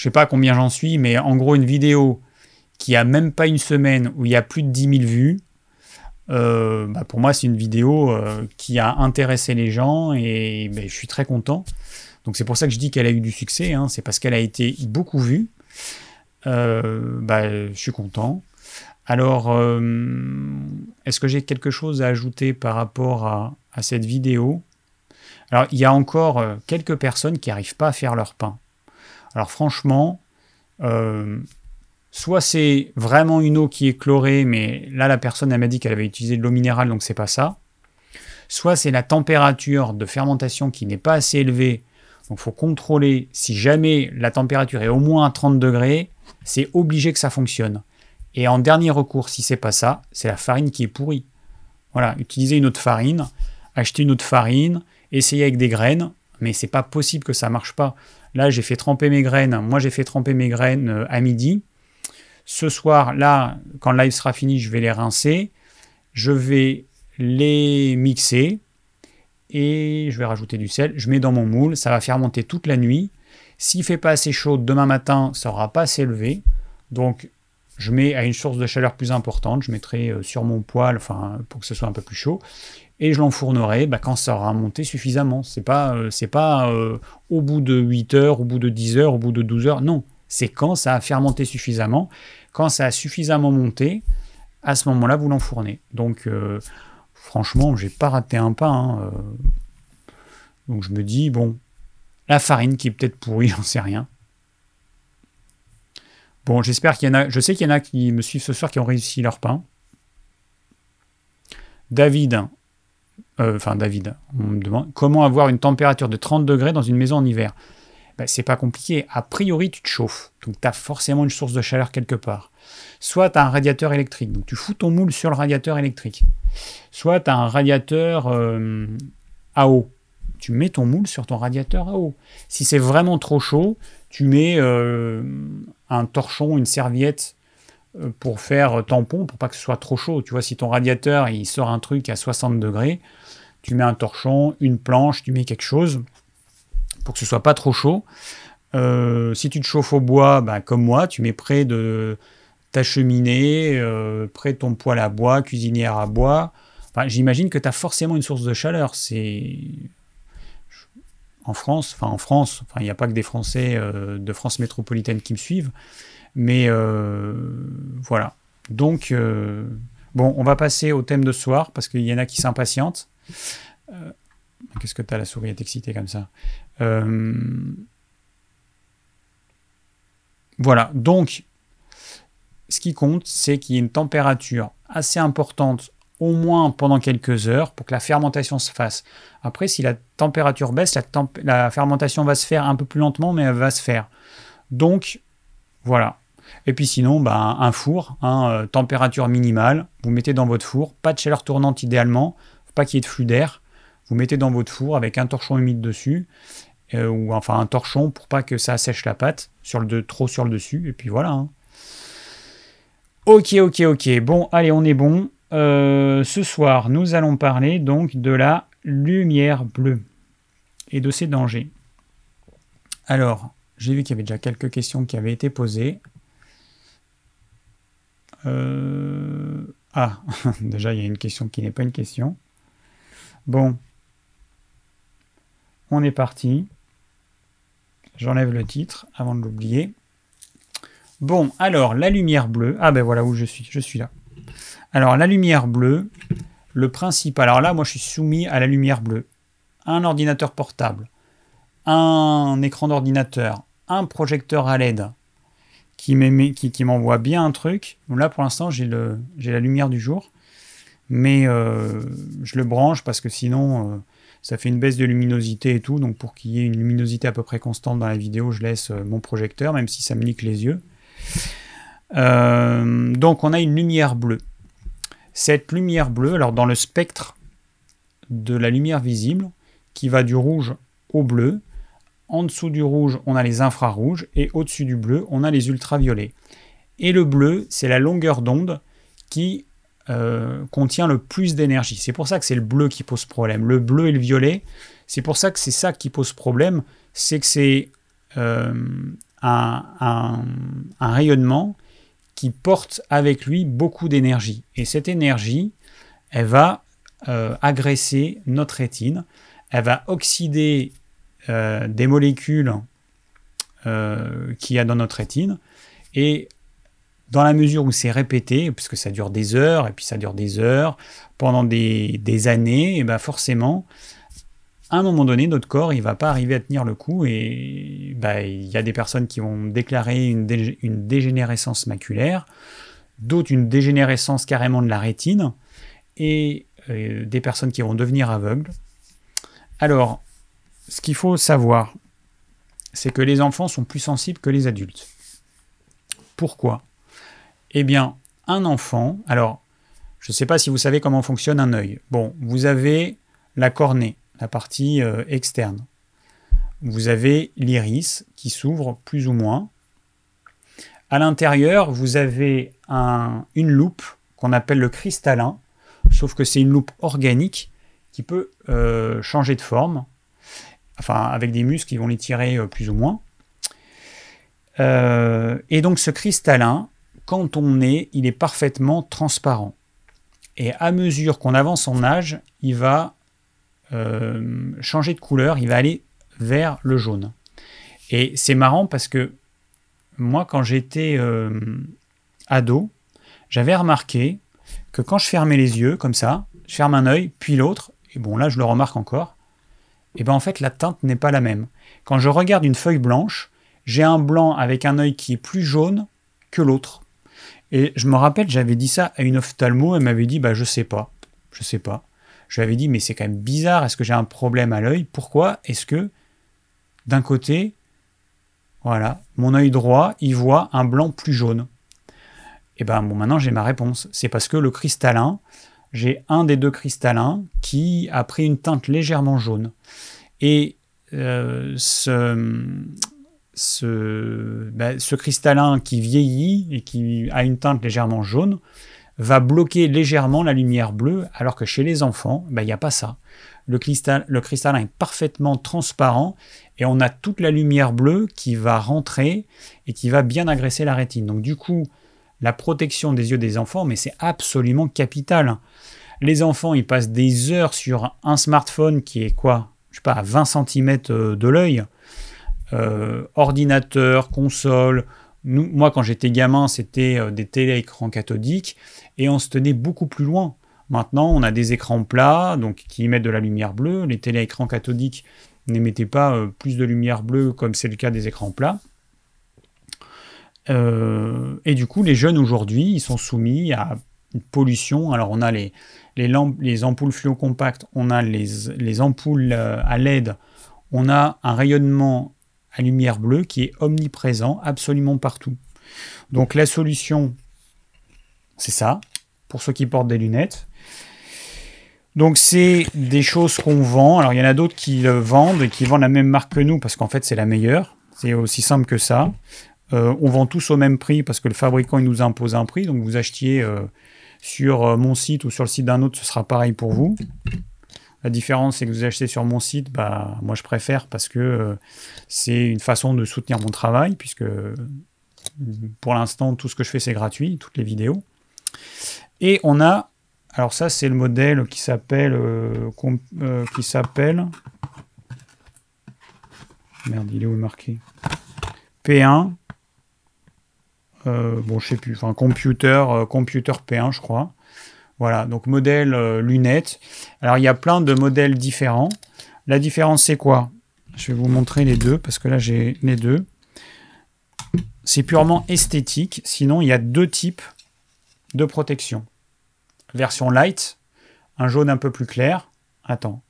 Je sais pas combien j'en suis, mais en gros, une vidéo qui a même pas une semaine où il y a plus de 10 000 vues, euh, bah, pour moi, c'est une vidéo euh, qui a intéressé les gens et bah, je suis très content. Donc c'est pour ça que je dis qu'elle a eu du succès, hein. c'est parce qu'elle a été beaucoup vue. Euh, bah, je suis content. Alors, est-ce que j'ai quelque chose à ajouter par rapport à, à cette vidéo? Alors, il y a encore quelques personnes qui n'arrivent pas à faire leur pain. Alors franchement, soit c'est vraiment une eau qui est chlorée, mais là la personne m'a dit qu'elle avait utilisé de l'eau minérale, donc c'est pas ça. Soit c'est la température de fermentation qui n'est pas assez élevée, donc il faut contrôler si jamais la température est au moins à 30 degrés, c'est obligé que ça fonctionne. Et en dernier recours, si c'est pas ça, c'est la farine qui est pourrie. Voilà, utilisez une autre farine, achetez une autre farine, essayez avec des graines, mais c'est pas possible que ça marche pas. Là, j'ai fait tremper mes graines. Moi, j'ai fait tremper mes graines euh, à midi. Ce soir, là, quand le live sera fini, je vais les rincer. Je vais les mixer et je vais rajouter du sel. Je mets dans mon moule, ça va fermenter toute la nuit. S'il fait pas assez chaud demain matin, ça aura pas assez élevé. Donc je mets à une source de chaleur plus importante, je mettrai euh, sur mon poêle, enfin pour que ce soit un peu plus chaud, et je l'enfournerai bah, quand ça aura monté suffisamment. C'est pas, euh, pas euh, au bout de 8 heures, au bout de 10 heures, au bout de 12 heures, non. C'est quand ça a fermenté suffisamment. Quand ça a suffisamment monté, à ce moment-là, vous l'enfournez. Donc, euh, franchement, j'ai pas raté un pas. Hein, euh. Donc, je me dis, bon, la farine qui est peut-être pourrie, j'en sais rien. Bon, j'espère qu'il y en a. Je sais qu'il y en a qui me suivent ce soir qui ont réussi leur pain. David, euh, enfin David, on me demande comment avoir une température de 30 degrés dans une maison en hiver? Ben, c'est pas compliqué. A priori, tu te chauffes. Donc, tu as forcément une source de chaleur quelque part. Soit tu as un radiateur électrique. Donc, tu fous ton moule sur le radiateur électrique. Soit tu as un radiateur euh, à eau. Tu mets ton moule sur ton radiateur à eau. Si c'est vraiment trop chaud, tu mets euh, un torchon, une serviette pour faire tampon, pour pas que ce soit trop chaud. Tu vois, si ton radiateur il sort un truc à 60 degrés, tu mets un torchon, une planche, tu mets quelque chose pour que ce soit pas trop chaud. Euh, si tu te chauffes au bois, bah, comme moi, tu mets près de ta cheminée, euh, près de ton poêle à bois, cuisinière à bois. J'imagine que tu as forcément une source de chaleur. C'est en France, enfin en France, il n'y a pas que des Français euh, de France métropolitaine qui me suivent, mais voilà. Donc bon, on va passer au thème de ce soir parce qu'il y en a qui s'impatientent. Qu'est-ce que tu as la souris? Est excitée comme ça euh, voilà, donc ce qui compte, c'est qu'il y ait une température assez importante, au moins pendant quelques heures, pour que la fermentation se fasse. Après, si la température baisse, la, fermentation va se faire un peu plus lentement, mais elle va se faire. Donc, voilà. Et puis sinon, bah, un four, hein, euh, température minimale, vous mettez dans votre four, pas de chaleur tournante idéalement, pas qu'il y ait de flux d'air, vous mettez dans votre four avec un torchon humide dessus, euh, ou enfin un torchon pour pas que ça sèche la pâte sur le trop sur le dessus, et puis voilà. Hein. Ok, ok, ok. Bon, allez, on est bon. Euh, ce soir, nous allons parler donc de la lumière bleue et de ses dangers. Alors, j'ai vu qu'il y avait déjà quelques questions qui avaient été posées. Euh, ah, déjà, il y a une question qui n'est pas une question. Bon, on est parti. J'enlève le titre avant de l'oublier. Bon, alors la lumière bleue. Ah ben voilà où je suis. Je suis là. Alors la lumière bleue, le principal. Alors là, moi je suis soumis à la lumière bleue. Un ordinateur portable, un écran d'ordinateur, un projecteur à LED qui m'envoie qui, bien un truc. là pour l'instant j'ai la lumière du jour, mais euh, je le branche parce que sinon euh, ça fait une baisse de luminosité et tout. Donc pour qu'il y ait une luminosité à peu près constante dans la vidéo, je laisse euh, mon projecteur, même si ça me nique les yeux. Donc on a une lumière bleue. Cette lumière bleue, alors dans le spectre de la lumière visible, qui va du rouge au bleu, en dessous du rouge, on a les infrarouges, et au-dessus du bleu, on a les ultraviolets. Et le bleu, c'est la longueur d'onde qui euh, contient le plus d'énergie. C'est pour ça que c'est le bleu qui pose problème. Le bleu et le violet, c'est pour ça que c'est ça qui pose problème, c'est que c'est euh, un, rayonnement qui porte avec lui beaucoup d'énergie. Et cette énergie, elle va euh, agresser notre rétine, elle va oxyder euh, des molécules euh, qu'il y a dans notre rétine, et dans la mesure où c'est répété, puisque ça dure des heures, et puis ça dure des heures, pendant des, années, et ben forcément, à un moment donné, notre corps, il va pas arriver à tenir le coup, et ben, il y a des personnes qui vont déclarer une, une dégénérescence maculaire, d'autres une dégénérescence carrément de la rétine, et euh, des personnes qui vont devenir aveugles. Alors, ce qu'il faut savoir, c'est que les enfants sont plus sensibles que les adultes. Pourquoi? Eh bien, un enfant, alors, je ne sais pas si vous savez comment fonctionne un œil. Bon, vous avez la cornée, la partie euh, externe. Vous avez l'iris qui s'ouvre plus ou moins. À l'intérieur, vous avez une loupe qu'on appelle le cristallin, sauf que c'est une loupe organique qui peut euh, changer de forme, enfin avec des muscles qui vont les tirer euh, plus ou moins. Euh, et donc ce cristallin, quand on est, il est parfaitement transparent. Et à mesure qu'on avance en âge, il va changer de couleur, il va aller vers le jaune. Et c'est marrant parce que moi, quand j'étais ado, j'avais remarqué que quand je fermais les yeux comme ça, je ferme un œil, puis l'autre, et bon là je le remarque encore, et bien en fait la teinte n'est pas la même. Quand je regarde une feuille blanche, j'ai un blanc avec un œil qui est plus jaune que l'autre. Et je me rappelle, j'avais dit ça à une ophtalmo, elle m'avait dit bah je sais pas, je sais pas. Je lui avais dit mais c'est quand même bizarre, est-ce que j'ai un problème à l'œil? Pourquoi est-ce que d'un côté, voilà, mon œil droit, il voit un blanc plus jaune? Et eh ben bon, maintenant j'ai ma réponse. C'est parce que le cristallin, j'ai un des deux cristallins qui a pris une teinte légèrement jaune. Et euh, ce, ce, cristallin qui vieillit et qui a une teinte légèrement jaune va bloquer légèrement la lumière bleue, alors que chez les enfants, ben, il n'y a pas ça. Le, cristal, le cristallin est parfaitement transparent et on a toute la lumière bleue qui va rentrer et qui va bien agresser la rétine. Donc du coup, la protection des yeux des enfants, mais c'est absolument capital. Les enfants, ils passent des heures sur un smartphone qui est quoi? Je sais pas, à 20 cm euh, de l'œil. Euh, ordinateur, console. moi, quand j'étais gamin, c'était euh, des télé-écrans cathodiques et on se tenait beaucoup plus loin. Maintenant, on a des écrans plats, donc qui émettent de la lumière bleue. Les télé-écrans cathodiques n'émettaient pas plus de lumière bleue comme c'est le cas des écrans plats. Euh, et du coup, les jeunes aujourd'hui, ils sont soumis à une pollution. Alors, on a les, les, lampes, les ampoules fluo compactes, on a les, les ampoules euh, à LED, on a un rayonnement à lumière bleue qui est omniprésent absolument partout. Donc, la solution, c'est ça, pour ceux qui portent des lunettes. Donc c'est des choses qu'on vend. Alors il y en a d'autres qui le vendent et qui vendent la même marque que nous parce qu'en fait c'est la meilleure. C'est aussi simple que ça. Euh, on vend tous au même prix parce que le fabricant nous impose un prix. Donc vous achetiez euh, sur euh, mon site ou sur le site d'un autre, ce sera pareil pour vous. La différence, c'est que vous achetez sur mon site, bah, moi je préfère parce que c'est une façon de soutenir mon travail, puisque pour l'instant, tout ce que je fais, c'est gratuit, toutes les vidéos. Et on a, alors ça, c'est le modèle qui s'appelle, qui s'appelle, merde, il est où marqué? P1 euh, bon, je sais plus, enfin, computer, euh, computer P1, je crois. Voilà, donc modèle euh, lunettes. Alors, il y a plein de modèles différents. La différence, c'est quoi? Je vais vous montrer les deux, parce que là, j'ai les deux. C'est purement esthétique. Sinon, il y a deux types de protection. Version light, un jaune un peu plus clair. Attends.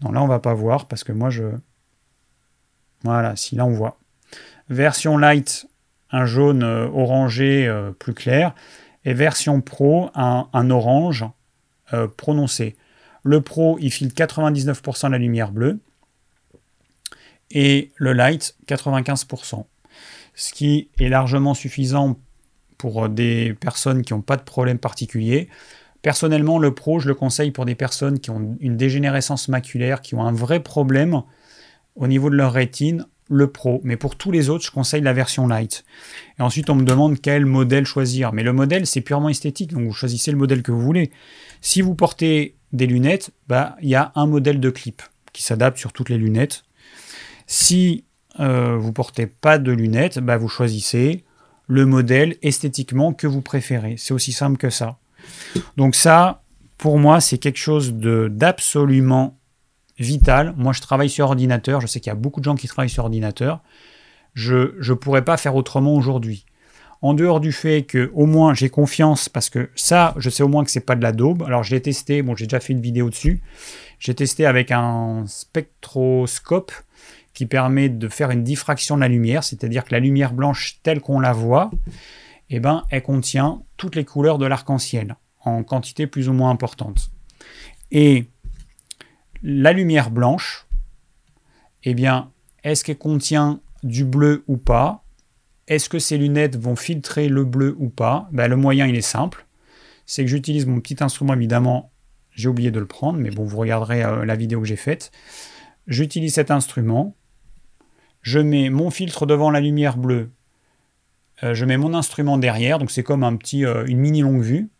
Non, là, on va pas voir, parce que moi, je... Voilà, si là, on voit. Version light, un jaune euh, orangé euh, plus clair, et version Pro, un, orange euh, prononcé. Le Pro, il file 99% de la lumière bleue, et le Light, 95%. Ce qui est largement suffisant pour des personnes qui n'ont pas de problème particulier. Personnellement, le Pro, je le conseille pour des personnes qui ont une dégénérescence maculaire, qui ont un vrai problème au niveau de leur rétine le Pro. Mais pour tous les autres, je conseille la version Light. Et ensuite, on me demande quel modèle choisir. Mais le modèle, c'est purement esthétique. Donc, vous choisissez le modèle que vous voulez. Si vous portez des lunettes, bah, il y a un modèle de clip qui s'adapte sur toutes les lunettes. Si euh, vous portez pas de lunettes, bah, vous choisissez le modèle esthétiquement que vous préférez. C'est aussi simple que ça. Donc ça, pour moi, c'est quelque chose d'absolument vital. Moi, je travaille sur ordinateur. Je sais qu'il y a beaucoup de gens qui travaillent sur ordinateur. Je ne pourrais pas faire autrement aujourd'hui. En dehors du fait que au moins j'ai confiance parce que ça, je sais au moins que c'est pas de la daube. Alors je l'ai testé. Bon, j'ai déjà fait une vidéo dessus. J'ai testé avec un spectroscope qui permet de faire une diffraction de la lumière, c'est-à-dire que la lumière blanche telle qu'on la voit, eh ben, elle contient toutes les couleurs de l'arc-en-ciel en quantité plus ou moins importante. Et la lumière blanche, eh bien, est-ce qu'elle contient du bleu ou pas? Est-ce que ces lunettes vont filtrer le bleu ou pas? Ben, Le moyen, il est simple. C'est que j'utilise mon petit instrument, évidemment, j'ai oublié de le prendre, mais bon, vous regarderez euh, la vidéo que j'ai faite. J'utilise cet instrument, je mets mon filtre devant la lumière bleue, euh, je mets mon instrument derrière, donc c'est comme un petit, euh, une mini longue vue,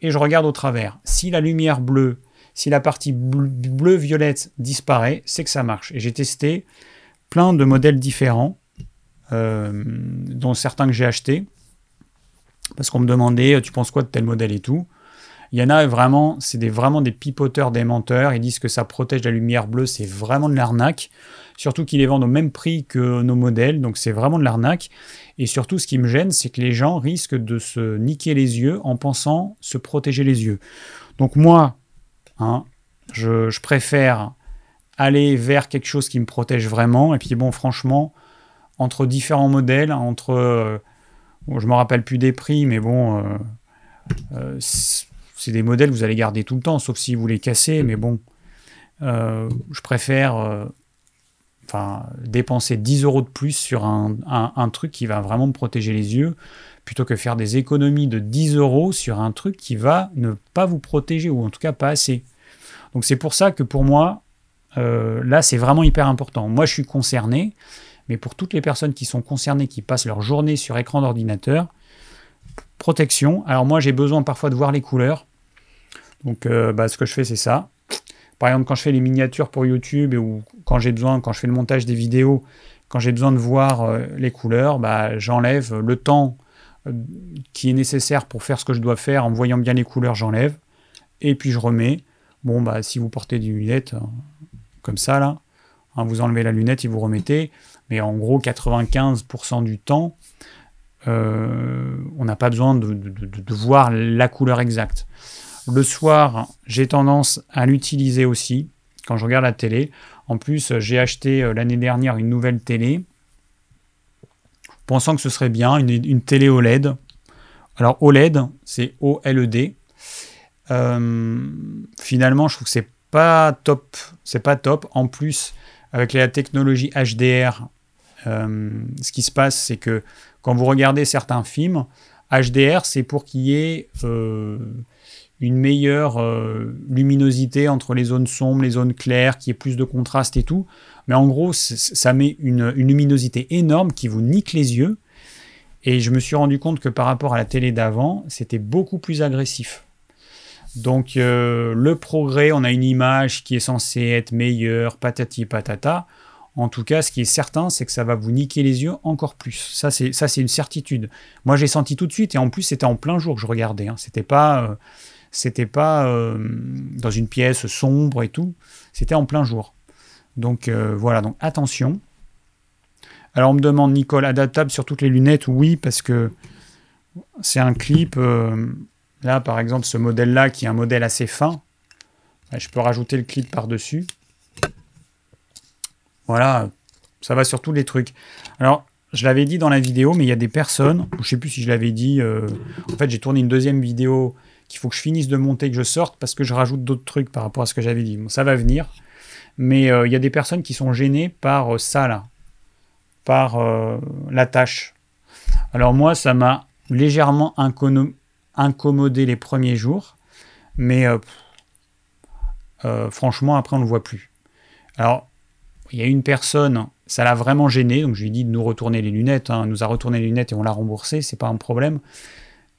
et je regarde au travers. Si la lumière bleue, si la partie bleu-violette disparaît, c'est que ça marche. Et j'ai testé plein de modèles différents, euh, dont certains que j'ai achetés, parce qu'on me demandait, tu penses quoi de tel modèle et tout. Il y en a vraiment, c'est des, vraiment des pipoteurs, des menteurs. Ils disent que ça protège la lumière bleue, c'est vraiment de l'arnaque. Surtout qu'ils les vendent au même prix que nos modèles, donc c'est vraiment de l'arnaque. Et surtout, ce qui me gêne, c'est que les gens risquent de se niquer les yeux en pensant se protéger les yeux. Donc moi, hein, je, préfère aller vers quelque chose qui me protège vraiment. Et puis bon, franchement, entre différents modèles, entre... Euh, je me rappelle plus des prix, mais bon... Euh, euh, c'est des modèles que vous allez garder tout le temps, sauf si vous les cassez, mais bon, je préfère dépenser 10 euros de plus sur un, truc qui va vraiment me protéger les yeux, plutôt que faire des économies de 10 euros sur un truc qui va ne pas vous protéger, ou en tout cas pas assez. Donc c'est pour ça que pour moi, euh, là, c'est vraiment hyper important. Moi, je suis concerné, mais pour toutes les personnes qui sont concernées, qui passent leur journée sur écran d'ordinateur, protection. Alors moi, j'ai besoin parfois de voir les couleurs. Donc, euh, bah, ce que je fais, c'est ça. Par exemple, quand je fais les miniatures pour YouTube ou quand j'ai besoin, quand je fais le montage des vidéos, quand j'ai besoin de voir euh, les couleurs, bah, j'enlève le temps qui est nécessaire pour faire ce que je dois faire en voyant bien les couleurs, j'enlève et puis je remets. Bon, bah, si vous portez des lunettes comme ça là, hein, vous enlevez la lunette et vous remettez. Mais en gros, 95% du temps, on n'a pas besoin de, voir la couleur exacte. Le soir, j'ai tendance à l'utiliser aussi quand je regarde la télé. En plus, j'ai acheté euh, l'année dernière une nouvelle télé, pensant que ce serait bien, une, télé OLED. Alors OLED, c'est OLED. Euh, finalement, je trouve que c'est pas top. C'est pas top. En plus, avec la technologie HDR, euh, ce qui se passe, c'est que quand vous regardez certains films, HDR, c'est pour qu'il y ait une meilleure euh, luminosité entre les zones sombres, les zones claires, qui ait plus de contraste et tout. Mais en gros, ça met une, luminosité énorme qui vous nique les yeux. Et je me suis rendu compte que par rapport à la télé d'avant, c'était beaucoup plus agressif. Donc euh, le progrès, on a une image qui est censée être meilleure, patati patata. En tout cas, ce qui est certain, c'est que ça va vous niquer les yeux encore plus. Ça, c'est une certitude. Moi, j'ai senti tout de suite, et en plus, c'était en plein jour que je regardais. Hein. C'était pas, euh, euh, dans une pièce sombre et tout, c'était en plein jour. Donc euh, voilà, donc attention. Alors on me demande, Nicole, adaptable sur toutes les lunettes? Oui, parce que c'est un clip. Euh, là, par exemple, ce modèle-là, qui est un modèle assez fin, je peux rajouter le clip par-dessus. Voilà, ça va sur tous les trucs. Alors, je l'avais dit dans la vidéo, mais il y a des personnes, je ne sais plus si je l'avais dit, en fait j'ai tourné une deuxième vidéo qu'il faut que je finisse de monter, que je sorte, parce que je rajoute d'autres trucs par rapport à ce que j'avais dit. ça va venir. Mais euh, il y a des personnes qui sont gênées par euh, ça, là, par euh, la tâche. Alors moi, ça m'a légèrement incommodé les premiers jours, mais franchement, après, on ne le voit plus. Alors, il y a une personne, ça l'a vraiment gêné. Donc je lui ai dit de nous retourner les lunettes. Hein. nous a retourné les lunettes et on l'a remboursé. C'est pas un problème.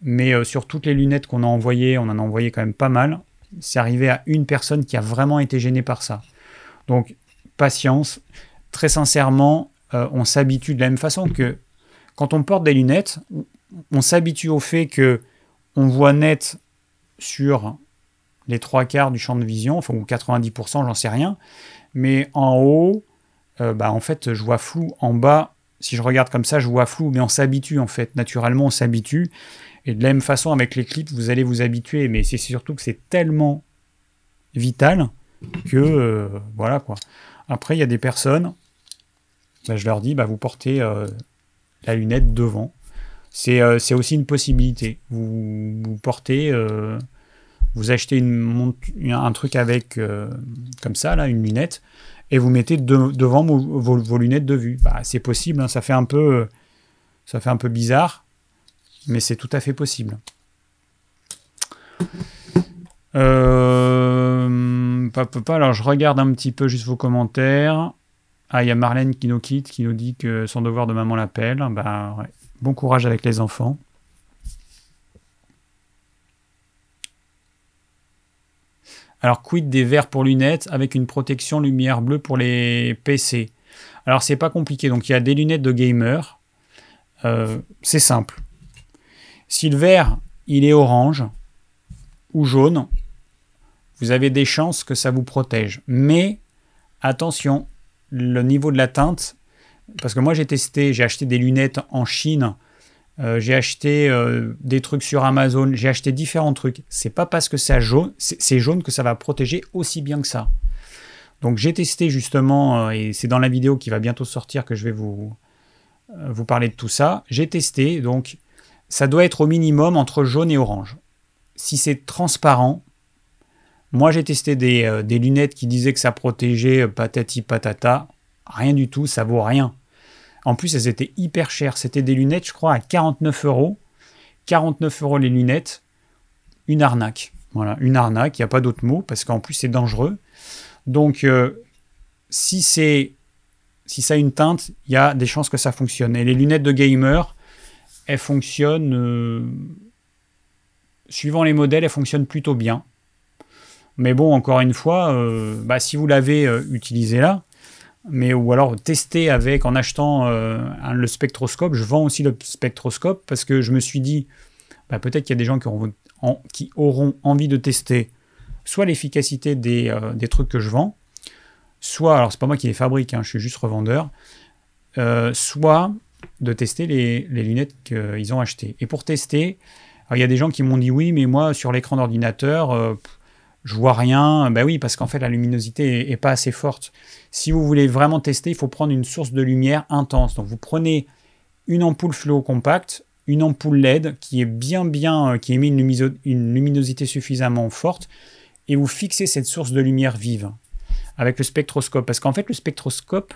Mais sur toutes les lunettes qu'on a envoyées, on en a envoyé quand même pas mal. C'est arrivé à une personne qui a vraiment été gênée par ça. Donc patience. Très sincèrement, euh, on s'habitue de la même façon que quand on porte des lunettes, on s'habitue au fait que on voit net sur les trois quarts du champ de vision, enfin, ou 90%, j'en sais rien. Mais en haut, euh, bah, en fait, je vois flou. En bas, si je regarde comme ça, je vois flou, mais on s'habitue, en fait. Naturellement, on s'habitue. Et de la même façon, avec les clips, vous allez vous habituer, mais c'est surtout que c'est tellement vital que, euh, voilà, quoi. Après, il y a des personnes, bah, je leur dis, bah, vous portez euh, la lunette devant. C'est aussi une possibilité. Vous, portez vous achetez un truc avec, euh, comme ça, là, une lunette, et vous mettez devant vos, lunettes de vue. Bah, c'est possible, hein, ça, fait un peu, ça fait un peu bizarre, mais c'est tout à fait possible. Euh, alors je regarde un petit peu juste vos commentaires. Ah, il y a Marlène qui nous quitte, qui nous dit que son devoir de maman l'appelle. Bah, Bon courage avec les enfants. Alors, quid des verres pour lunettes avec une protection lumière bleue pour les PC Alors, c'est pas compliqué. Donc, il y a des lunettes de gamer. Euh, c'est simple. Si le verre, il est orange ou jaune, vous avez des chances que ça vous protège. Mais attention, le niveau de la teinte, parce que moi j'ai testé, j'ai acheté des lunettes en Chine euh, j'ai acheté euh, des trucs sur Amazon, j'ai acheté différents trucs. C'est pas parce que c'est jaune, c'est jaune que ça va protéger aussi bien que ça. Donc j'ai testé justement, euh, et c'est dans la vidéo qui va bientôt sortir que je vais vous, vous parler de tout ça. J'ai testé, donc ça doit être au minimum entre jaune et orange. Si c'est transparent, moi j'ai testé des, des, lunettes qui disaient que ça protégeait patati patata. Rien du tout, ça vaut rien. En plus, elles étaient hyper chères. C'était des lunettes, je crois, à 49 euros. 49 euros les lunettes. Une arnaque. Voilà, une arnaque. Il n'y a pas d'autre mot parce qu'en plus, c'est dangereux. Donc, euh, si si ça a une teinte, il y a des chances que ça fonctionne. Et les lunettes de gamer, elles fonctionnent, euh, suivant les modèles, elles fonctionnent plutôt bien. Mais bon, encore une fois, euh, bah, si vous l'avez utilisé là, mais ou alors tester avec en achetant euh, le spectroscope. Je vends aussi le spectroscope parce que je me suis dit, bah, peut-être qu'il y a des gens qui auront, qui auront, envie de tester soit l'efficacité des, euh, des, trucs que je vends, soit, alors c'est pas moi qui les fabrique, hein, je suis juste revendeur, euh, soit de tester les, les lunettes qu'ils ont achetées. Et pour tester, il y a des gens qui m'ont dit oui, mais moi sur l'écran d'ordinateur, je vois rien. Ben oui, parce qu'en fait, la luminosité est, pas assez forte. Si vous voulez vraiment tester, il faut prendre une source de lumière intense. Donc, vous prenez une ampoule fluo compacte, une ampoule LED qui est bien, bien, euh, qui émet une, luminosité suffisamment forte, et vous fixez cette source de lumière vive avec le spectroscope. Parce qu'en fait, le spectroscope,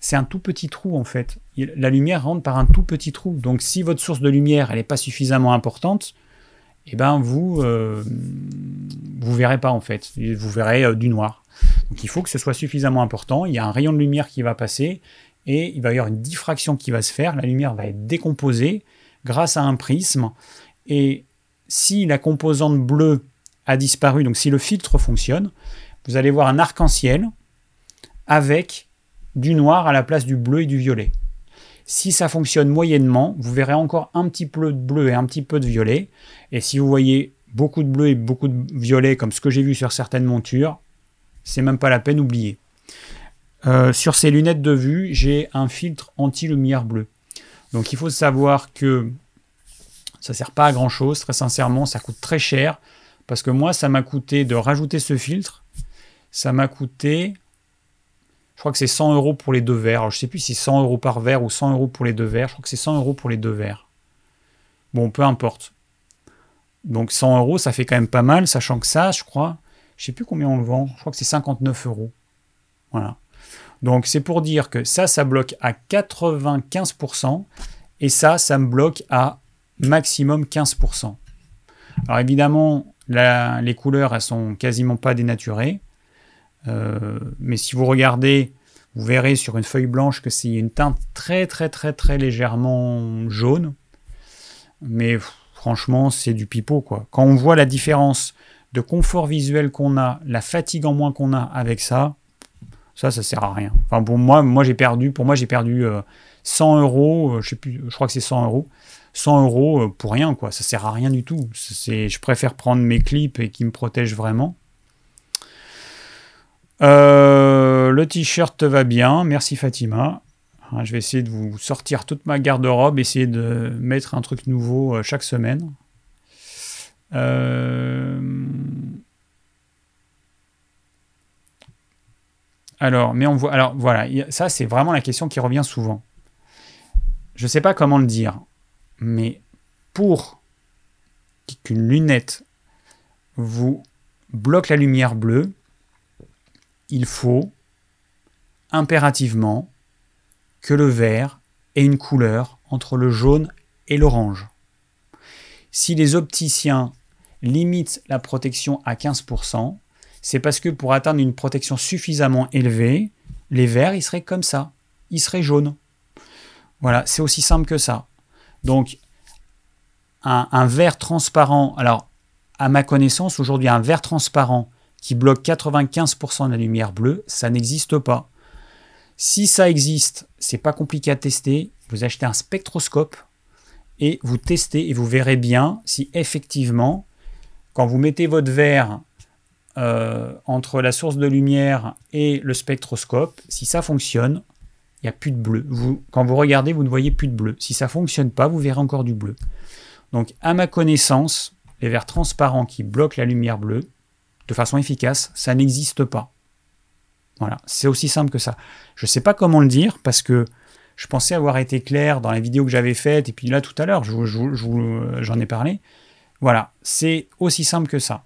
c'est un tout petit trou en fait. La lumière rentre par un tout petit trou. Donc, si votre source de lumière, elle n'est pas suffisamment importante, eh ben vous euh, vous verrez pas en fait, vous verrez euh, du noir. Donc il faut que ce soit suffisamment important. Il y a un rayon de lumière qui va passer et il va y avoir une diffraction qui va se faire. La lumière va être décomposée grâce à un prisme. Et si la composante bleue a disparu, donc si le filtre fonctionne, vous allez voir un arc-en-ciel avec du noir à la place du bleu et du violet. Si ça fonctionne moyennement, vous verrez encore un petit peu de bleu et un petit peu de violet. Et si vous voyez beaucoup de bleu et beaucoup de violet, comme ce que j'ai vu sur certaines montures, c'est même pas la peine, oublier. Euh, sur ces lunettes de vue, j'ai un filtre anti-lumière bleue. Donc il faut savoir que ça sert pas à grand chose, très sincèrement, ça coûte très cher. Parce que moi, ça m'a coûté de rajouter ce filtre, ça m'a coûté crois que c'est 100 euros pour les deux verres. je ne sais plus si c'est 100 euros par verre ou 100 euros pour les deux verres. Je crois que c'est 100 euros pour les deux verres. Bon, peu importe. Donc 100 euros, ça fait quand même pas mal, sachant que ça, je crois, je sais plus combien on le vend. Je crois que c'est 59 euros. Voilà. Donc c'est pour dire que ça, ça bloque à 95%, et ça, ça me bloque à maximum 15%. Alors évidemment, les couleurs, elles sont quasiment pas dénaturées. Euh, mais si vous regardez, Vous verrez sur une feuille blanche que c'est une teinte très très très très légèrement jaune. Mais franchement, c'est du pipeau quoi. Quand on voit la différence de confort visuel qu'on a, la fatigue en moins qu'on a avec ça, ça, ça sert à rien. Enfin, pour moi, moi j'ai perdu, pour moi, j'ai perdu 100 euh, euros, euh, je sais plus, je crois que c'est 100 euros. 100 euros euh, pour rien, quoi. Ça sert à rien du tout. C'est, je préfère prendre mes clips et qui me protègent vraiment. Le t-shirt te va bien, merci Fatima. Hein, je vais essayer de vous sortir toute ma garde-robe, essayer de mettre un truc nouveau chaque semaine. Alors, mais on voit. Alors voilà, ça c'est vraiment la question qui revient souvent. Je ne sais pas comment le dire, mais pour qu'une lunette vous bloque la lumière bleue, il faut impérativement que le vert ait une couleur entre le jaune et l'orange. Si les opticiens limitent la protection à 15%, c'est parce que pour atteindre une protection suffisamment élevée, les verts, ils seraient comme ça. Ils seraient jaunes. Voilà, c'est aussi simple que ça. Donc, un, un verre transparent, alors, à ma connaissance, aujourd'hui, un verre transparent qui bloque 95% de la lumière bleue, ça n'existe pas. Si ça existe, c'est pas compliqué à tester. Vous achetez un spectroscope et vous testez et vous verrez bien si effectivement, quand vous mettez votre verre euh, entre la source de lumière et le spectroscope, si ça fonctionne, il n'y a plus de bleu. Quand vous regardez, vous ne voyez plus de bleu. Si ça ne fonctionne pas, vous verrez encore du bleu. Donc, à ma connaissance, les verres transparents qui bloquent la lumière bleue, de façon efficace, ça n'existe pas. Voilà, c'est aussi simple que ça. Je ne sais pas comment le dire parce que je pensais avoir été clair dans la vidéo que j'avais faite et puis là tout à l'heure, j'en ai parlé. Voilà, c'est aussi simple que ça.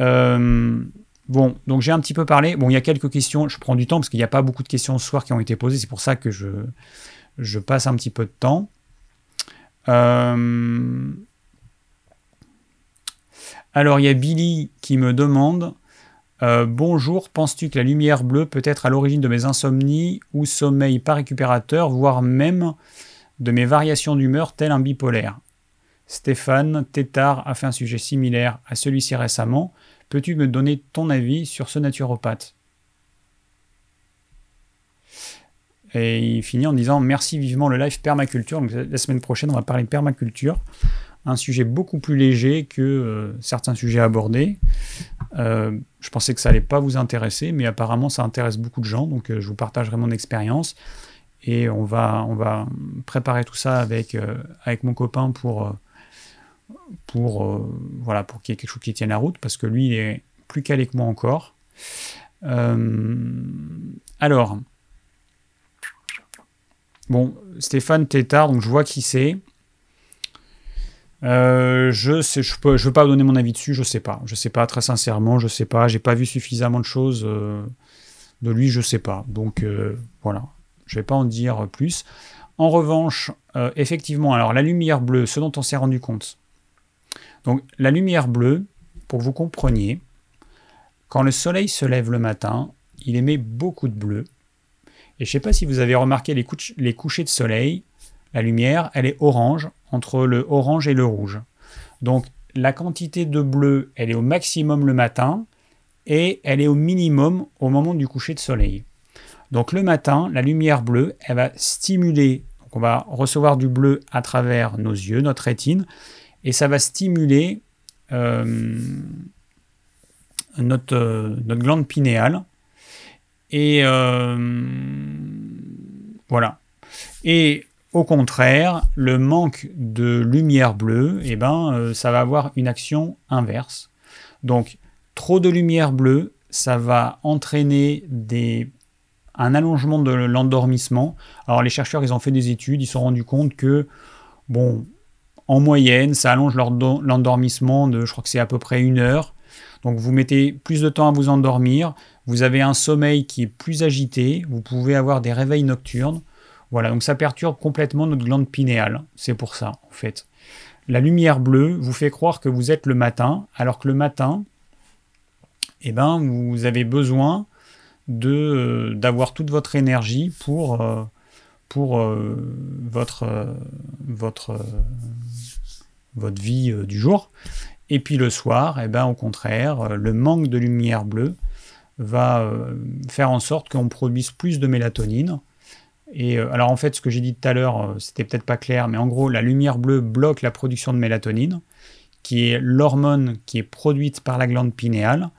Euh, bon, donc j'ai un petit peu parlé. Bon, il y a quelques questions. Je prends du temps parce qu'il n'y a pas beaucoup de questions ce soir qui ont été posées. C'est pour ça que je, je passe un petit peu de temps. Euh, alors, il y a Billy qui me demande euh, Bonjour, penses-tu que la lumière bleue peut être à l'origine de mes insomnies ou sommeil pas récupérateur, voire même de mes variations d'humeur, tel un bipolaire? Stéphane Tétard a fait un sujet similaire à celui-ci récemment. Peux-tu me donner ton avis sur ce naturopathe? Et il finit en disant merci vivement le live permaculture. La semaine prochaine, on va parler permaculture. Un sujet beaucoup plus léger que euh, certains sujets abordés. Euh, je pensais que ça allait pas vous intéresser, mais apparemment ça intéresse beaucoup de gens. Donc euh, je vous partagerai mon expérience et on va, on va préparer tout ça avec, avec mon copain pour pour, voilà, pour qu'il y ait quelque chose qui tienne la route, parce que lui, il est plus calé que moi encore. Alors, bon, Stéphane Tétard, donc je vois qui c'est. Euh, je sais, je peux, veux pas donner mon avis dessus, je sais pas, je sais pas très sincèrement, je sais pas, j'ai pas vu suffisamment de choses de lui, je sais pas. Donc voilà, je vais pas en dire plus. En revanche, effectivement, alors la lumière bleue, ce dont on s'est rendu compte, donc la lumière bleue, pour que vous compreniez, quand le soleil se lève le matin, il émet beaucoup de bleu. Et je ne sais pas si vous avez remarqué les, les, couchers de soleil, la lumière, elle est orange, entre le orange et le rouge. Donc la quantité de bleu, elle est au maximum le matin et elle est au minimum au moment du coucher de soleil. Donc le matin, la lumière bleue, elle va stimuler, on va recevoir du bleu à travers nos yeux, notre rétine, et ça va stimuler euh, notre, notre, glande pinéale. Et euh, voilà. Et au contraire, le manque de lumière bleue, eh ben, euh, ça va avoir une action inverse. Donc, trop de lumière bleue, ça va entraîner des, un allongement de l'endormissement. Alors, les chercheurs, ils ont fait des études, ils se sont rendus compte que, bon, en moyenne, ça allonge l'endormissement de, je crois que c'est à peu près une heure. Donc vous mettez plus de temps à vous endormir, vous avez un sommeil qui est plus agité, vous pouvez avoir des réveils nocturnes. Voilà, donc ça perturbe complètement notre glande pinéale. C'est pour ça, en fait. La lumière bleue vous fait croire que vous êtes le matin, alors que le matin, eh ben, vous avez besoin de d'avoir toute votre énergie pour pour votre votre votre vie du jour. Et puis le soir, eh ben, au contraire, le manque de lumière bleue va faire en sorte qu'on produise plus de mélatonine. Et alors en fait, ce que j'ai dit tout à l'heure, c'était peut-être pas clair, mais en gros, la lumière bleue bloque la production de mélatonine qui est l'hormone qui est produite par la glande pinéale.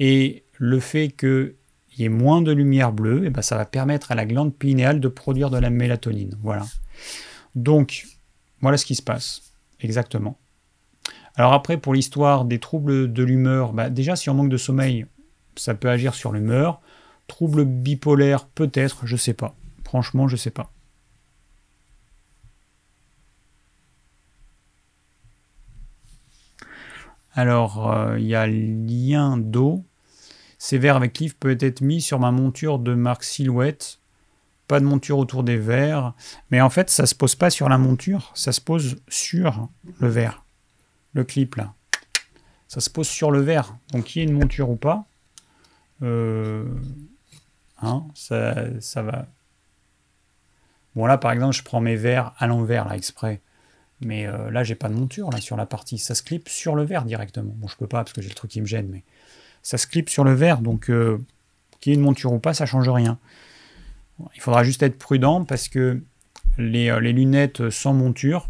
Et le fait qu'il y ait moins de lumière bleue, eh ben ça va permettre à la glande pinéale de produire de la mélatonine. Voilà. Donc, voilà ce qui se passe. Exactement. Alors après, pour l'histoire des troubles de l'humeur, bah déjà si on manque de sommeil, ça peut agir sur l'humeur. Troubles bipolaires, peut-être, je sais pas. Franchement, je sais pas. Alors, euh, il y a lien d'eau. Ces verres avec livre peut être mis sur ma monture de marque Silhouette. Pas de monture autour des verres. Mais en fait, ça se pose pas sur la monture, ça se pose sur le verre. Le clip là. Ça se pose sur le verre. Donc, qu'il y ait une monture ou pas, euh, hein, ça va. Bon, là, par exemple, je prends mes verres à l'envers, là, exprès. Mais euh, là, j'ai pas de monture là sur la partie. Ça se clip sur le verre directement. Bon, je peux pas parce que j'ai le truc qui me gêne, mais ça se clip sur le verre. Donc, euh, qu'il y ait une monture ou pas, ça change rien. Il faudra juste être prudent parce que les, euh, lunettes sans monture,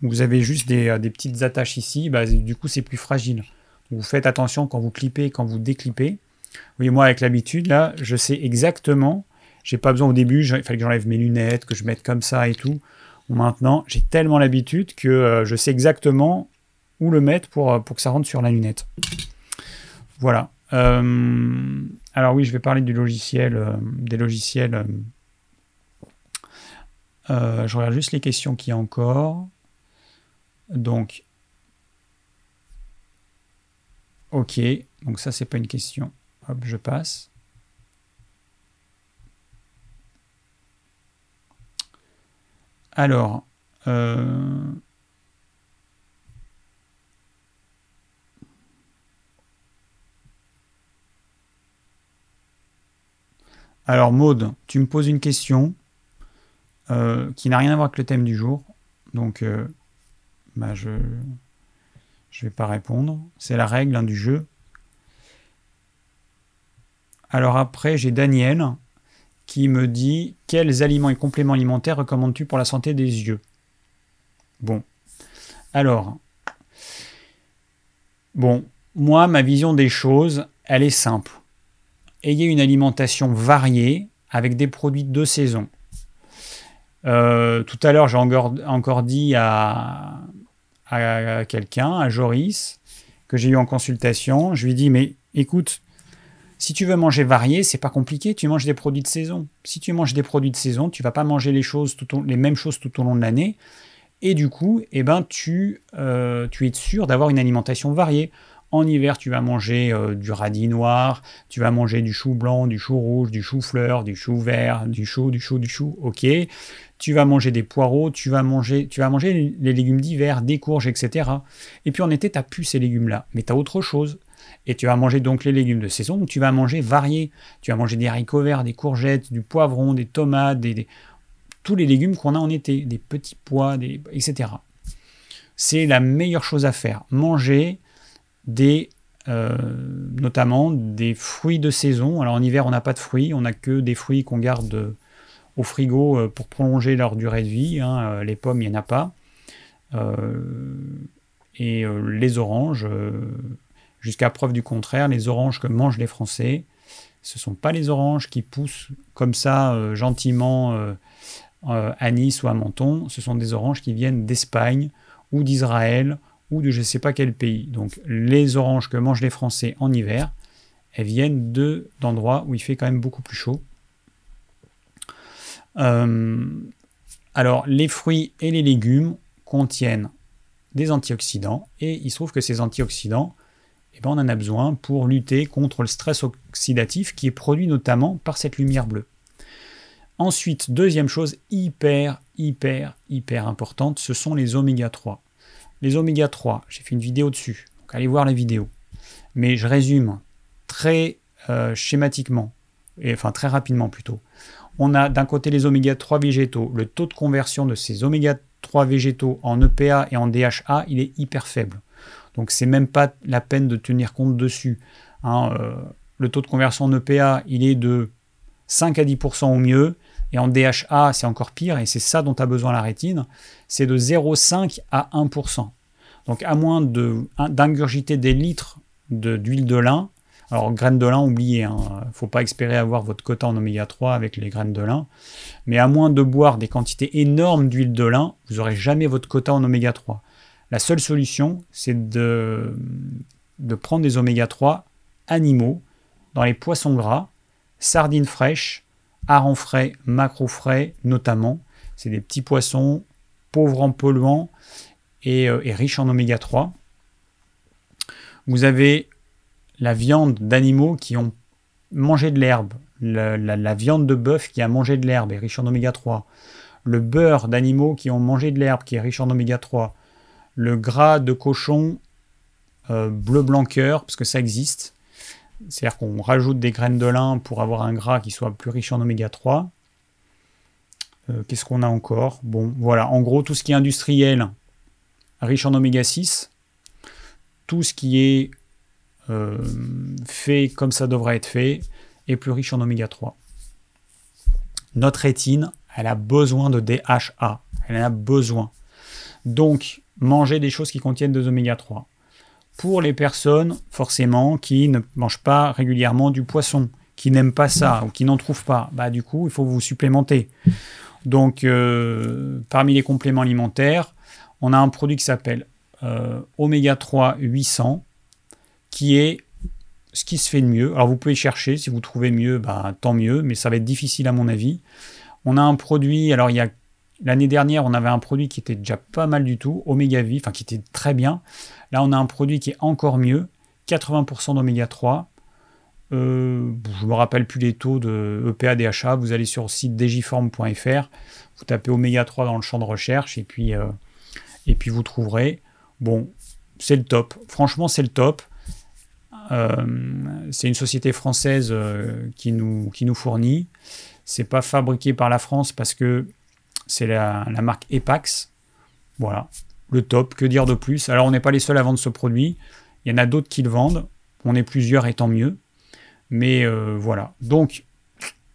vous avez juste des, petites attaches ici, bah, du coup, c'est plus fragile. Vous faites attention quand vous clippez, quand vous déclippez. Oui, moi, avec l'habitude, là, je sais exactement. J'ai pas besoin au début, il fallait que j'enlève mes lunettes, que je mette comme ça et tout. Maintenant, j'ai tellement l'habitude que euh, je sais exactement où le mettre pour, euh, pour que ça rentre sur la lunette. Voilà. Euh, alors oui, je vais parler du logiciel, des logiciels. je regarde juste les questions qu'il y a encore. Donc, ok. Donc ça, c'est pas une question. Hop, je passe. Alors, euh, alors Maude, tu me poses une question euh, qui n'a rien à voir avec le thème du jour, donc euh, bah, je ne vais pas répondre. C'est la règle hein, du jeu. Alors après, j'ai Daniel qui me dit quels aliments et compléments alimentaires recommandes-tu pour la santé des yeux? Bon. Alors, bon, moi, ma vision des choses, elle est simple. Ayez une alimentation variée avec des produits de saison. Euh, tout à l'heure, j'ai encore, dit à, à quelqu'un, à Joris, que j'ai eu en consultation, je lui ai dit, mais écoute, si tu veux manger varié, c'est pas compliqué, tu manges des produits de saison. Si tu manges des produits de saison, tu vas pas manger les, choses les mêmes choses tout au long de l'année. Et du coup, eh ben, tu, euh, tu es sûr d'avoir une alimentation variée. En hiver, tu vas manger euh, du radis noir, tu vas manger du chou blanc, du chou rouge, du chou fleur, du chou vert, du chou, du chou, du chou. Ok. Tu vas manger des poireaux, tu vas manger, tu vas manger les légumes d'hiver, des courges, etc. Et puis en été, tu n'as plus ces légumes-là, mais tu as autre chose. Et tu vas manger donc les légumes de saison, tu vas manger varié. Tu vas manger des haricots verts, des courgettes, du poivron, des tomates, des, tous les légumes qu'on a en été, des petits pois, etc. C'est la meilleure chose à faire. Manger des, euh, notamment des fruits de saison. Alors en hiver, on n'a pas de fruits, on n'a que des fruits qu'on garde au frigo euh, pour prolonger leur durée de vie. Hein. Euh, les pommes, il n'y en a pas. et les oranges, Jusqu'à preuve du contraire, les oranges que mangent les Français, ce ne sont pas les oranges qui poussent comme ça euh, gentiment euh, euh, à Nice ou à Menton, ce sont des oranges qui viennent d'Espagne ou d'Israël ou de je ne sais pas quel pays. Donc les oranges que mangent les Français en hiver, elles viennent d'endroits où il fait quand même beaucoup plus chaud. alors les fruits et les légumes contiennent des antioxydants et il se trouve que ces antioxydants eh ben, on en a besoin pour lutter contre le stress oxydatif qui est produit notamment par cette lumière bleue. Ensuite, deuxième chose hyper, hyper, hyper importante, ce sont les oméga 3. Les oméga 3, j'ai fait une vidéo dessus, donc allez voir la vidéo. Mais je résume très euh, schématiquement. et, enfin très rapidement plutôt. On a d'un côté les oméga 3 végétaux. Le taux de conversion de ces oméga 3 végétaux en EPA et en DHA, il est hyper faible. Donc c'est même pas la peine de tenir compte dessus. Hein, euh, le taux de conversion en EPA, il est de 5 à 10% au mieux. Et en DHA, c'est encore pire, et c'est ça dont a besoin la rétine, c'est de 0,5 à 1%. Donc à moins d'ingurgiter des litres d'huile de, lin, alors graines de lin, oubliez, il hein, ne faut pas espérer avoir votre quota en oméga 3 avec les graines de lin, mais à moins de boire des quantités énormes d'huile de lin, vous n'aurez jamais votre quota en oméga 3. La seule solution, c'est de, prendre des oméga 3 animaux dans les poissons gras, sardines fraîches, harengs frais, macro frais notamment. C'est des petits poissons pauvres en polluants et, euh, riches en oméga 3. Vous avez la viande d'animaux qui ont mangé de l'herbe, la, la, viande de bœuf qui a mangé de l'herbe est riche en oméga 3, le beurre d'animaux qui ont mangé de l'herbe qui est riche en oméga 3, le gras de cochon euh, bleu blanc cœur, parce que ça existe, c'est-à-dire qu'on rajoute des graines de lin pour avoir un gras qui soit plus riche en oméga 3. Euh, qu'est-ce qu'on a encore? Bon, voilà, en gros, tout ce qui est industriel, riche en oméga 6. Tout ce qui est euh, fait comme ça devrait être fait est plus riche en oméga 3. Notre rétine, elle a besoin de DHA. Elle en a besoin. Donc, manger des choses qui contiennent des oméga 3 pour les personnes, forcément, qui ne mangent pas régulièrement du poisson, qui n'aiment pas ça ou qui n'en trouvent pas, bah, du coup, il faut vous supplémenter. Donc, euh, parmi les compléments alimentaires, on a un produit qui s'appelle euh, Oméga 3 800, qui est ce qui se fait de mieux. Alors, vous pouvez chercher, si vous trouvez mieux, bah, tant mieux, mais ça va être difficile à mon avis. On a un produit, alors il y a L'année dernière, on avait un produit qui était déjà pas mal du tout, Oméga V, enfin qui était très bien. Là, on a un produit qui est encore mieux, 80% d'oméga 3. Euh, je ne me rappelle plus les taux de EPA DHA. Vous allez sur le site digiform.fr, vous tapez oméga 3 dans le champ de recherche et puis, euh, et puis vous trouverez. Bon, c'est le top. Franchement, c'est le top. Euh, c'est une société française qui, nous, qui nous fournit. C'est pas fabriqué par la France parce que c'est la, marque Epax. Voilà, le top, que dire de plus? Alors on n'est pas les seuls à vendre ce produit, il y en a d'autres qui le vendent, on est plusieurs et tant mieux. Mais euh, voilà, donc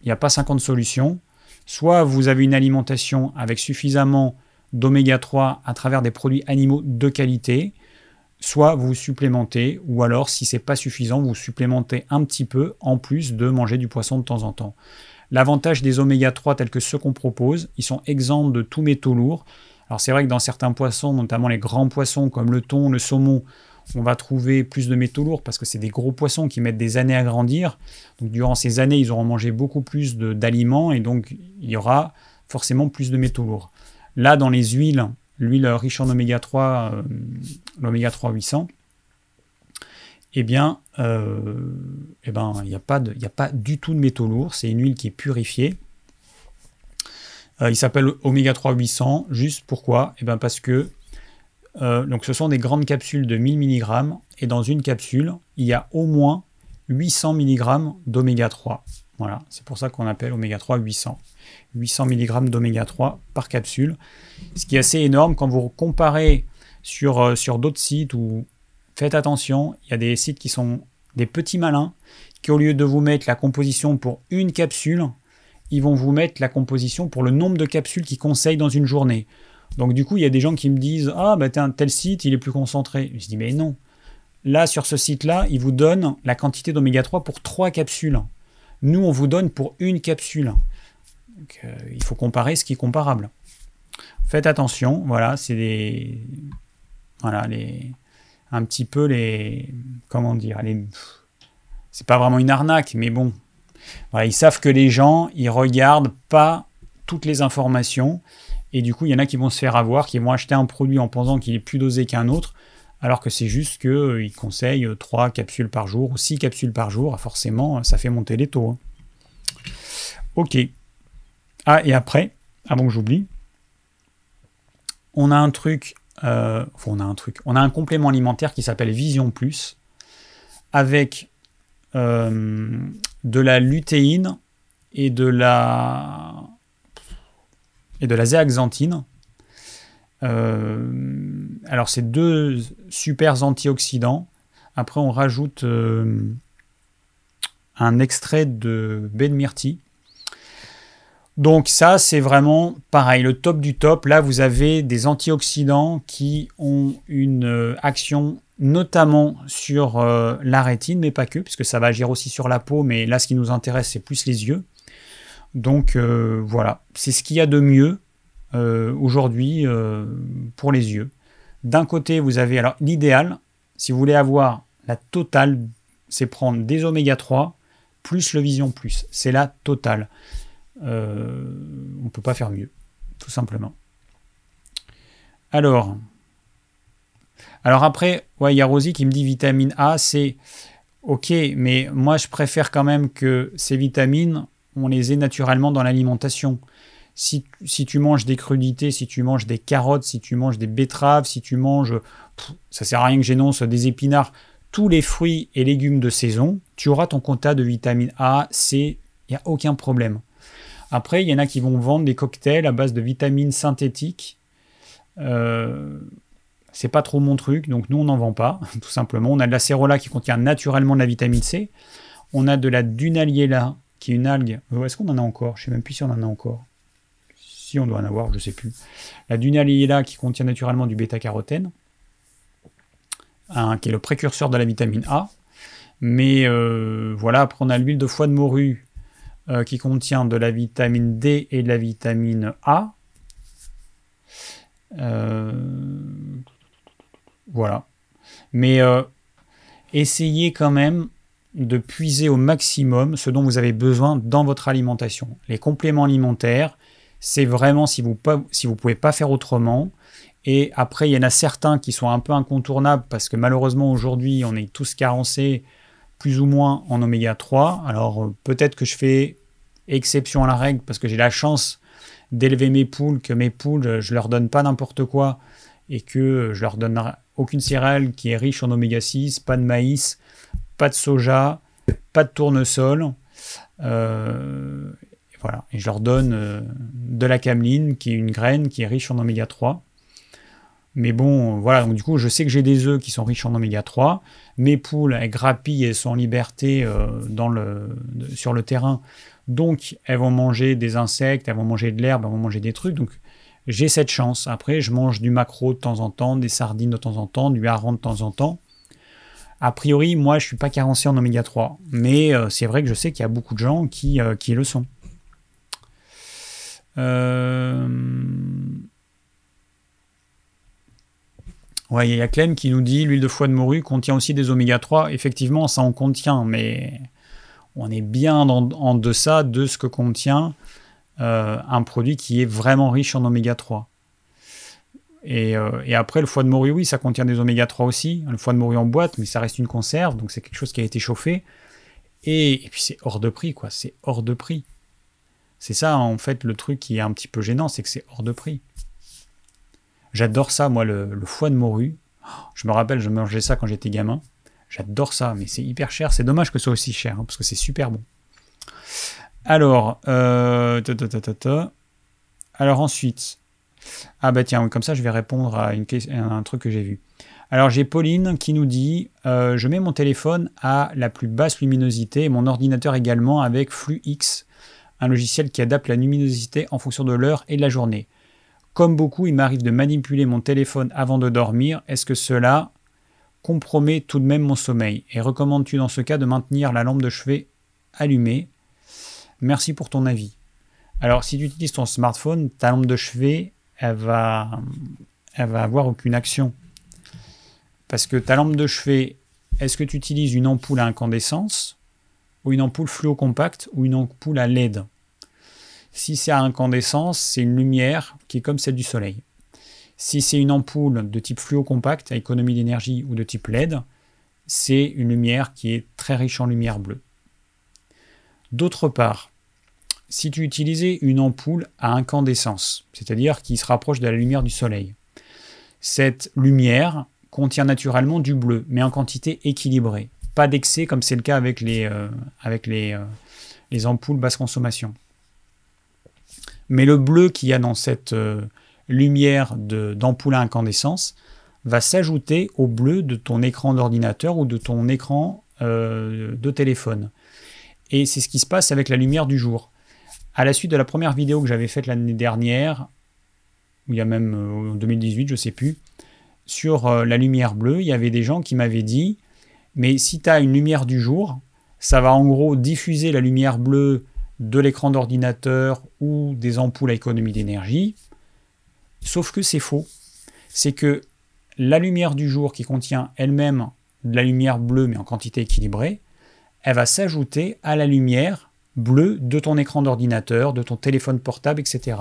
il n'y a pas 50 solutions. Soit vous avez une alimentation avec suffisamment d'oméga 3 à travers des produits animaux de qualité, soit vous supplémentez, ou alors si c'est pas suffisant, vous supplémentez un petit peu en plus de manger du poisson de temps en temps. L'avantage des oméga 3 tels que ceux qu'on propose, ils sont exempts de tous métaux lourds. Alors c'est vrai que dans certains poissons, notamment les grands poissons comme le thon, le saumon, on va trouver plus de métaux lourds parce que c'est des gros poissons qui mettent des années à grandir. Donc durant ces années, ils auront mangé beaucoup plus d'aliments et donc il y aura forcément plus de métaux lourds. Là, dans les huiles, l'huile riche en oméga 3, euh, l'oméga 3 800, eh bien, euh, eh ben, il n'y a, pas a pas du tout de métaux lourds. C'est une huile qui est purifiée. Euh, il s'appelle Oméga 3 800. Juste pourquoi? Eh ben parce que euh, donc ce sont des grandes capsules de 1000 mg et dans une capsule, il y a au moins 800 mg d'oméga 3. Voilà, c'est pour ça qu'on appelle oméga 3 800. 800 mg d'oméga 3 par capsule. Ce qui est assez énorme quand vous comparez sur, sur d'autres sites ou faites attention, il y a des sites qui sont des petits malins qui au lieu de vous mettre la composition pour une capsule, ils vont vous mettre la composition pour le nombre de capsules qu'ils conseillent dans une journée. Donc du coup, il y a des gens qui me disent "Ah bah un tel site, il est plus concentré." Je dis "Mais non. Là sur ce site-là, il vous donne la quantité d'oméga 3 pour trois capsules. Nous, on vous donne pour une capsule." Donc, euh, il faut comparer ce qui est comparable. Faites attention, voilà, c'est des voilà les un petit peu les. Comment dire C'est pas vraiment une arnaque, mais bon. ils savent que les gens, ils regardent pas toutes les informations. Et du coup, il y en a qui vont se faire avoir, qui vont acheter un produit en pensant qu'il est plus dosé qu'un autre, alors que c'est juste qu'ils euh, conseillent 3 capsules par jour ou 6 capsules par jour. Forcément, ça fait monter les taux. Hein. Ok. Ah, et après, avant que j'oublie, on a un truc euh, on a un complément alimentaire qui s'appelle Vision Plus, avec de la lutéine et de la et de la zéaxanthine. alors c'est deux super antioxydants. Après on rajoute un extrait de baie de myrtille. Donc ça, c'est vraiment pareil, le top du top. Là, vous avez des antioxydants qui ont une euh, action notamment sur euh, la rétine, mais pas que, puisque ça va agir aussi sur la peau, mais là, ce qui nous intéresse, c'est plus les yeux. Donc euh, voilà, c'est ce qu'il y a de mieux aujourd'hui pour les yeux. D'un côté, vous avez alors l'idéal, si vous voulez avoir la totale, c'est prendre des oméga 3 plus le Vision Plus. C'est la totale. Euh, on ne peut pas faire mieux, tout simplement. Alors, alors après, il y a Rosie qui me dit vitamine A, c'est ok, mais moi je préfère quand même que ces vitamines, on les ait naturellement dans l'alimentation. Si, tu manges des crudités, si tu manges des carottes, si tu manges des betteraves, si tu manges, ça sert à rien que j'énonce des épinards, tous les fruits et légumes de saison, tu auras ton quota de vitamine A, C, il n'y a aucun problème. Après, il y en a qui vont vendre des cocktails à base de vitamines synthétiques. Euh, c'est pas trop mon truc, donc nous on n'en vend pas, tout simplement. On a de la cérola qui contient naturellement de la vitamine C. On a de la dunaliella, qui est une algue. Euh, est-ce qu'on en a encore? Je sais même plus si on en a encore. Si on doit en avoir, je sais plus. La dunaliella qui contient naturellement du bêta-carotène qui est le précurseur de la vitamine A. Mais euh, voilà, après on a l'huile de foie de morue euh, qui contient de la vitamine D et de la vitamine A. Euh, voilà. Mais essayez quand même de puiser au maximum ce dont vous avez besoin dans votre alimentation. Les compléments alimentaires, c'est vraiment si vous ne si vous pouvez pas faire autrement, et après, il y en a certains qui sont un peu incontournables parce que malheureusement aujourd'hui, on est tous carencés plus ou moins en oméga 3. Alors euh, peut-être que je fais exception à la règle parce que j'ai la chance d'élever mes poules, que mes poules, je leur donne pas n'importe quoi et que je leur donne aucune céréale qui est riche en oméga 6, pas de maïs, pas de soja, pas de tournesol. Euh, voilà. Et je leur donne euh, de la cameline, qui est une graine qui est riche en oméga 3. Mais bon, voilà, donc du coup, je sais que j'ai des œufs qui sont riches en oméga 3. Mes poules, elles grappillent et sont en liberté euh, sur le terrain. Donc, elles vont manger des insectes, elles vont manger de l'herbe, elles vont manger des trucs. Donc, j'ai cette chance. Après, je mange du maquereau de temps en temps, des sardines de temps en temps, du hareng de temps en temps. A priori, moi, je ne suis pas carencé en oméga 3. Mais euh, c'est vrai que je sais qu'il y a beaucoup de gens qui, euh, qui le sont. Euh... Ouais, il y a Clem qui nous dit l'huile de foie de morue contient aussi des oméga 3. Effectivement, ça en contient, mais on est bien en, deçà de ce que contient euh, un produit qui est vraiment riche en oméga 3. Euh, et, après, le foie de morue, oui, ça contient des oméga 3 aussi. Le foie de morue en boîte, mais ça reste une conserve, donc c'est quelque chose qui a été chauffé. Et, et puis c'est hors de prix, quoi. C'est hors de prix. C'est ça, en fait, le truc qui est un petit peu gênant, c'est que c'est hors de prix. J'adore ça, moi, le, foie de morue. Je me rappelle, je mangeais ça quand j'étais gamin. J'adore ça, mais c'est hyper cher. C'est dommage que ce soit aussi cher, hein, parce que c'est super bon. Alors, euh, alors ensuite, ah bah tiens, comme ça je vais répondre à, une, un truc que j'ai vu. Alors j'ai Pauline qui nous dit euh, Je mets mon téléphone à la plus basse luminosité mon ordinateur également avec FluX, un logiciel qui adapte la luminosité en fonction de l'heure et de la journée. Comme beaucoup, il m'arrive de manipuler mon téléphone avant de dormir. Est-ce que cela compromet tout de même mon sommeil? Et recommandes-tu dans ce cas de maintenir la lampe de chevet allumée? Merci pour ton avis. Alors, si tu utilises ton smartphone, ta lampe de chevet, elle va, elle va avoir aucune action. Parce que ta lampe de chevet, est-ce que tu utilises une ampoule à incandescence ou une ampoule fluo-compacte ou une ampoule à LED si c'est à incandescence, c'est une lumière qui est comme celle du soleil. Si c'est une ampoule de type fluo-compact à économie d'énergie ou de type LED, c'est une lumière qui est très riche en lumière bleue. D'autre part, si tu utilisais une ampoule à incandescence, c'est-à-dire qui se rapproche de la lumière du soleil, cette lumière contient naturellement du bleu, mais en quantité équilibrée. pas d'excès comme c'est le cas avec les, avec les, les ampoules basse consommation. Mais le bleu qu'il y a dans cette lumière d'ampoule à incandescence va s'ajouter au bleu de ton écran d'ordinateur ou de ton écran de téléphone. Et c'est ce qui se passe avec la lumière du jour. À la suite de la première vidéo que j'avais faite l'année dernière, il y a même euh, en 2018, je ne sais plus, sur euh, la lumière bleue, il y avait des gens qui m'avaient dit, mais si tu as une lumière du jour, ça va en gros diffuser la lumière bleue de l'écran d'ordinateur ou des ampoules à économie d'énergie. Sauf que c'est faux. C'est que la lumière du jour qui contient elle-même de la lumière bleue mais en quantité équilibrée, elle va s'ajouter à la lumière bleue de ton écran d'ordinateur, de ton téléphone portable, etc.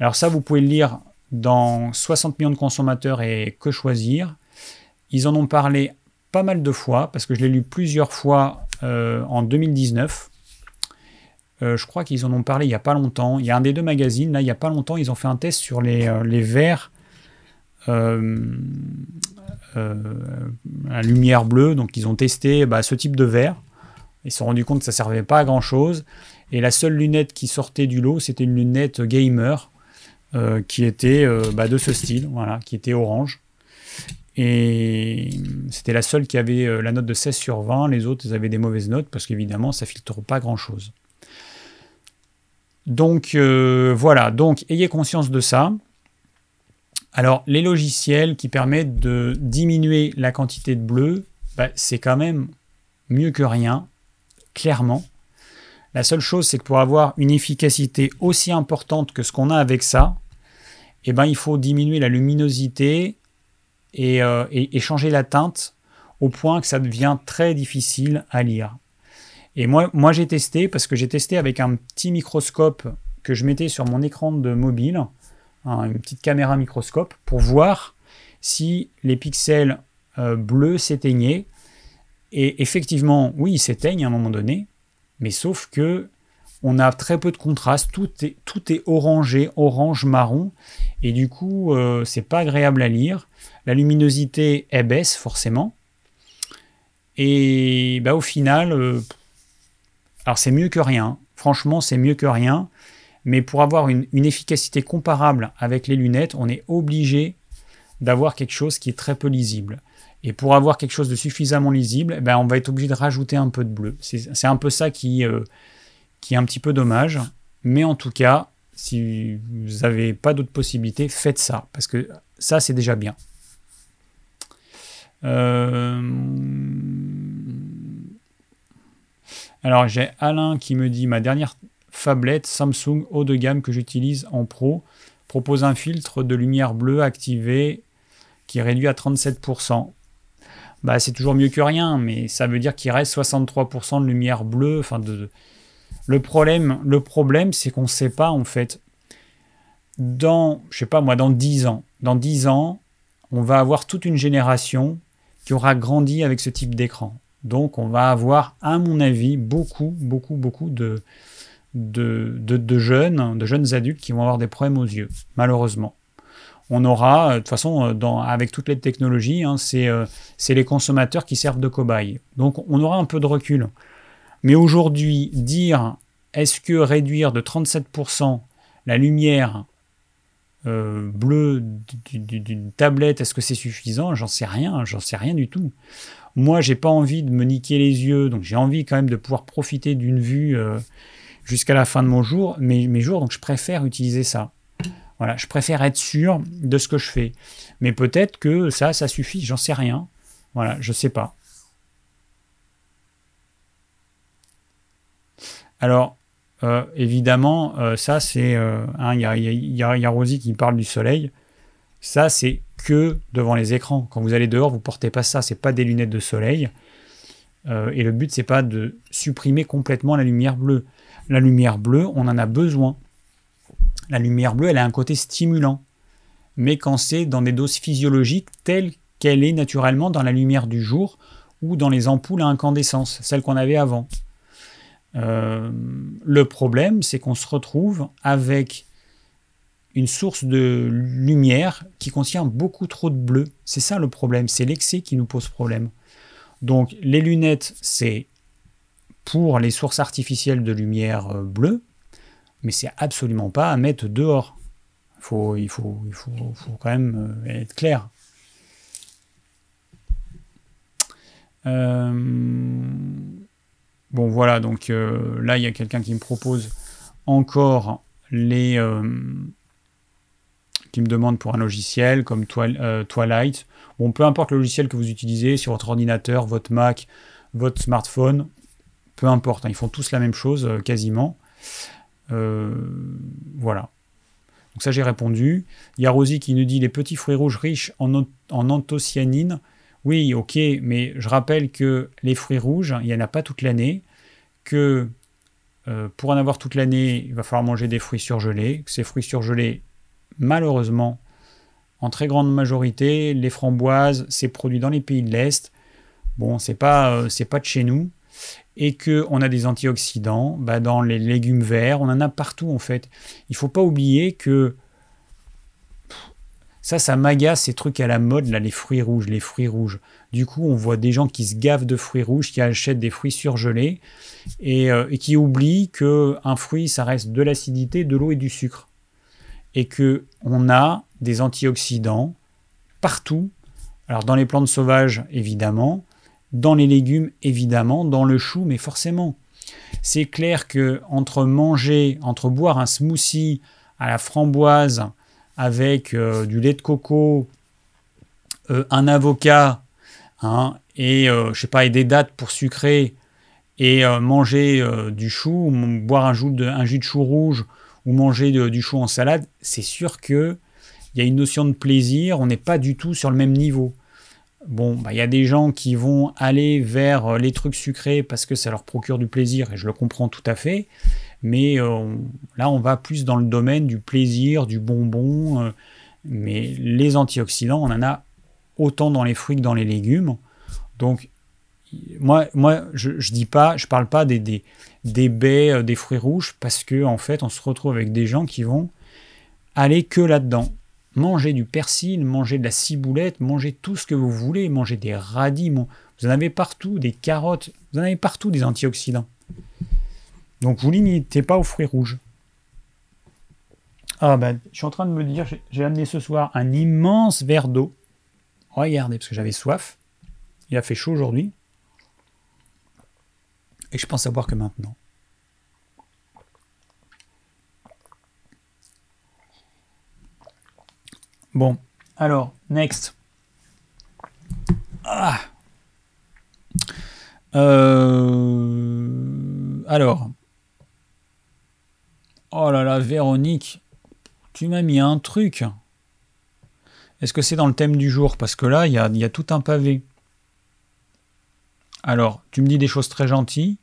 Alors ça, vous pouvez le lire dans 60 millions de consommateurs et que choisir. Ils en ont parlé pas mal de fois, parce que je l'ai lu plusieurs fois euh, en 2019. Euh, je crois qu'ils en ont parlé il n'y a pas longtemps. Il y a un des deux magazines, là, il n'y a pas longtemps, ils ont fait un test sur les, euh, les verres à lumière bleue. Donc, ils ont testé bah, ce type de verre. Ils se sont rendus compte que ça ne servait pas à grand chose. Et la seule lunette qui sortait du lot, c'était une lunette gamer euh, qui était euh, bah, de ce style, voilà, qui était orange. Et c'était la seule qui avait euh, la note de 16 sur 20. Les autres, ils avaient des mauvaises notes parce qu'évidemment, ça filtre pas grand Donc voilà, donc ayez conscience de ça. Alors, les logiciels qui permettent de diminuer la quantité de bleu, bah, c'est quand même mieux que rien, clairement. La seule chose, c'est que pour avoir une efficacité aussi importante que ce qu'on a avec ça, eh ben, il faut diminuer la luminosité euh, et, changer la teinte au point que ça devient très difficile à lire. Et moi, moi j'ai testé, parce que j'ai testé avec un petit microscope que je mettais sur mon écran de mobile, une petite caméra microscope, pour voir si les pixels euh, bleus s'éteignaient. Et effectivement, oui, ils s'éteignent à un moment donné, mais sauf que on a très peu de contraste, tout est, tout est orangé, orange-marron, et du coup, euh, c'est pas agréable à lire. La luminosité, elle baisse forcément. Et bah, au final, euh, alors c'est mieux que rien. Franchement, c'est mieux que rien. Mais pour avoir une, efficacité comparable avec les lunettes, on est obligé d'avoir quelque chose qui est très peu lisible. Et pour avoir quelque chose de suffisamment lisible, eh ben, on va être obligé de rajouter un peu de bleu. C'est un peu ça qui, euh, qui est un petit peu dommage. Mais en tout cas, si vous n'avez pas d'autres possibilités, faites ça, parce que ça, c'est déjà bien. Euh, alors, j'ai Alain qui me dit ma dernière phablette Samsung haut de gamme que j'utilise en pro propose un filtre de lumière bleue activé qui réduit à 37%. Bah, c'est toujours mieux que rien, mais ça veut dire qu'il reste 63% de lumière bleue, enfin de, le problème, le problème c'est qu'on ne sait pas, en fait, dans, je pas moi, dans 10 ans, dans 10 ans, on va avoir toute une génération qui aura grandi avec ce type d'écran. Donc on va avoir, à mon avis, beaucoup, beaucoup, beaucoup de, de, de, jeunes, de jeunes adultes qui vont avoir des problèmes aux yeux, malheureusement. On aura, euh, de toute façon, euh, avec toutes les technologies, hein, euh, c'est les consommateurs qui servent de cobayes. Donc on aura un peu de recul. Mais aujourd'hui, dire est-ce que réduire de 37% la lumière bleue d'une tablette, est-ce que c'est suffisant? J'en sais rien, j'en sais rien du tout. Moi, j'ai pas envie de me niquer les yeux, donc j'ai envie quand même de pouvoir profiter d'une vue euh, jusqu'à la fin de mon jour, mes, jours, donc je préfère utiliser ça. Voilà, je préfère être sûr de ce que je fais. Mais peut-être que ça, ça suffit, j'en sais rien. Voilà, je sais pas. Alors, euh, évidemment, euh, ça c'est. Il y, a, y, a, Rosie qui parle du soleil. Ça, c'est que devant les écrans. Quand vous allez dehors, vous portez pas ça. C'est pas des lunettes de soleil. Euh, et le but, c'est pas de supprimer complètement la lumière bleue. La lumière bleue, on en a besoin. La lumière bleue, elle a un côté stimulant. Mais quand c'est dans des doses physiologiques telles qu'elle est naturellement dans la lumière du jour ou dans les ampoules à incandescence, celles qu'on avait avant. Euh, le problème, c'est qu'on se retrouve avec une source de lumière qui contient beaucoup trop de bleu. C'est ça le problème, c'est l'excès qui nous pose problème. Donc les lunettes, c'est pour les sources artificielles de lumière euh, bleue, mais c'est absolument pas à mettre dehors. Faut, il, faut, il faut, quand même euh, être clair. Euh, bon voilà, donc là il y a quelqu'un qui me propose encore les... qui me demande pour un logiciel comme Twilight. Bon, peu importe le logiciel que vous utilisez sur votre ordinateur, votre Mac, votre smartphone, peu importe, hein, ils font tous la même chose euh, quasiment. Euh, voilà. Donc ça j'ai répondu. Il y a Rosie qui nous dit les petits fruits rouges riches en, anthocyanine. Oui, ok, mais je rappelle que les fruits rouges, il n'y en a pas toute l'année, que euh, pour en avoir toute l'année, il va falloir manger des fruits surgelés. Ces fruits surgelés, malheureusement, en très grande majorité, les framboises, c'est produit dans les pays de l'Est. Bon, c'est pas, c'est pas de chez nous et qu'on a des antioxydants bah, dans les légumes verts, on en a partout en fait. Il ne faut pas oublier que ça, ça m'agace ces trucs à la mode, là, les fruits rouges, les fruits rouges. Du coup, on voit des gens qui se gavent de fruits rouges, qui achètent des fruits surgelés et, euh, et qui oublient qu'un fruit, ça reste de l'acidité, de l'eau et du sucre. Et que on a des antioxydants partout. Alors dans les plantes sauvages, évidemment, dans les légumes, évidemment, dans le chou, mais forcément. C'est clair que entre manger, entre boire un smoothie à la framboise avec euh, du lait de coco, euh, un avocat, hein, et euh, je des dattes pour sucrer, et manger du chou, boire un jus de chou rouge ou manger du chou en salade, c'est sûr que il y a une notion de plaisir, on n'est pas du tout sur le même niveau. Bon, bah, il y a des gens qui vont aller vers euh, les trucs sucrés parce que ça leur procure du plaisir, et je le comprends tout à fait. Mais euh, là, on va plus dans le domaine du plaisir, du bonbon. Euh, mais les antioxydants, on en a autant dans les fruits que dans les légumes. Donc, moi, moi je ne dis pas, je parle pas des, des, des baies, des fruits rouges, parce que en fait, on se retrouve avec des gens qui vont aller que là-dedans. Mangez du persil, mangez de la ciboulette, mangez tout ce que vous voulez, mangez des radis, vous en avez partout, des carottes, vous en avez partout des antioxydants. Donc vous limitez pas aux fruits rouges. Ah ben, je suis en train de me dire, j'ai amené ce soir un immense verre d'eau. Regardez, parce que j'avais soif. Il a fait chaud aujourd'hui. Et je pense boire que maintenant. Bon, alors, next. Ah. Euh, alors. Oh là là, Véronique, tu m'as mis un truc. Est-ce que c'est dans le thème du jour? Parce que là, il y a, tout un pavé. Alors, tu me dis des choses très gentilles,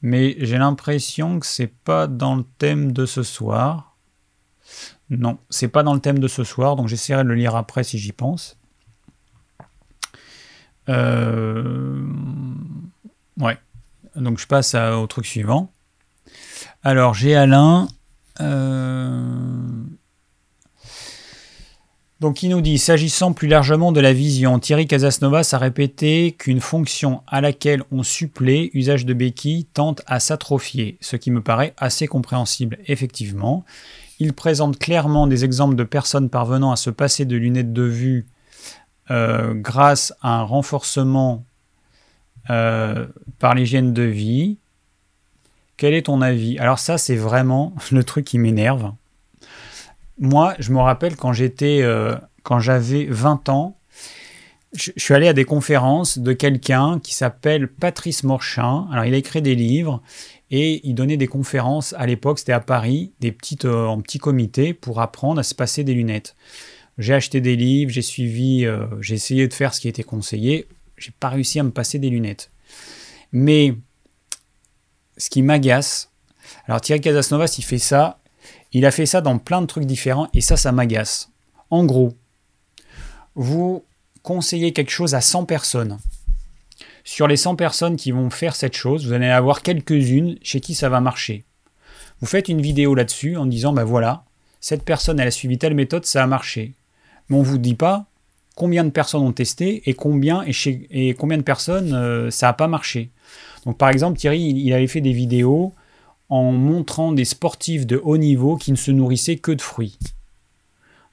mais j'ai l'impression que c'est pas dans le thème de ce soir. Non, c'est pas dans le thème de ce soir, donc j'essaierai de le lire après si j'y pense. Euh, ouais, donc je passe au truc suivant. Alors j'ai Alain. Euh, donc il nous dit, s'agissant plus largement de la vision, Thierry Casasnovas a répété qu'une fonction à laquelle on supplée, usage de béquilles, tente à s'atrophier, ce qui me paraît assez compréhensible effectivement. Il présente clairement des exemples de personnes parvenant à se passer de lunettes de vue euh, grâce à un renforcement euh, par l'hygiène de vie. Quel est ton avis? Alors ça, c'est vraiment le truc qui m'énerve. Moi, je me rappelle quand euh, j'avais 20 ans, je, suis allé à des conférences de quelqu'un qui s'appelle Patrice Morchin. Alors, il a écrit des livres et il donnait des conférences à l'époque, c'était à Paris, des petites, euh, en petits comités pour apprendre à se passer des lunettes. J'ai acheté des livres, j'ai suivi, euh, j'ai essayé de faire ce qui était conseillé, j'ai pas réussi à me passer des lunettes. Mais ce qui m'agace, alors Thierry Casasnovas, il fait ça, il a fait ça dans plein de trucs différents et ça, ça m'agace. En gros, vous conseillez quelque chose à 100 personnes sur les 100 personnes qui vont faire cette chose, vous allez avoir quelques-unes chez qui ça va marcher. Vous faites une vidéo là-dessus en disant, ben voilà, cette personne, elle a suivi telle méthode, ça a marché. Mais on ne vous dit pas, combien de personnes ont testé et combien, et chez, et combien de personnes euh, ça n'a pas marché. Donc par exemple, Thierry, il avait fait des vidéos en montrant des sportifs de haut niveau qui ne se nourrissaient que de fruits.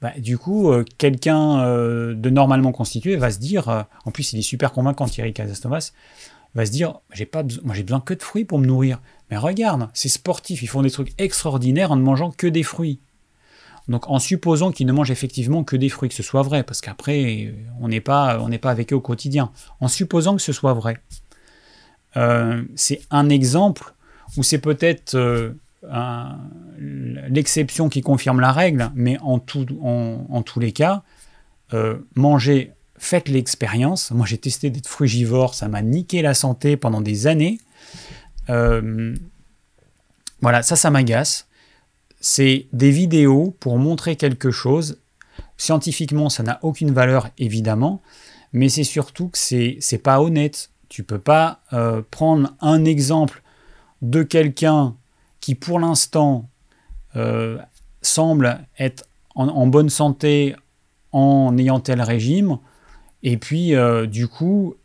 Bah, du coup, euh, quelqu'un euh, de normalement constitué va se dire, en plus il est super convaincant Thierry Casastovas, va se dire, j'ai pas moi j'ai besoin que de fruits pour me nourrir. Mais regarde, ces sportifs, ils font des trucs extraordinaires en ne mangeant que des fruits. Donc en supposant qu'ils ne mangent effectivement que des fruits, que ce soit vrai, parce qu'après, on n'est pas, on pas avec eux au quotidien. En supposant que ce soit vrai. Euh, c'est un exemple où c'est peut-être euh, l'exception qui confirme la règle, mais en, tout, en, tous les cas, euh, manger, faites l'expérience. Moi j'ai testé d'être frugivore, ça m'a niqué la santé pendant des années. voilà, ça, ça m'agace c'est des vidéos pour montrer quelque chose. Scientifiquement, ça n'a aucune valeur, évidemment, mais c'est surtout que c'est, pas honnête. Tu peux pas euh, prendre un exemple de quelqu'un qui, pour l'instant, euh, semble être en, bonne santé en ayant tel régime, et puis, euh, du coup,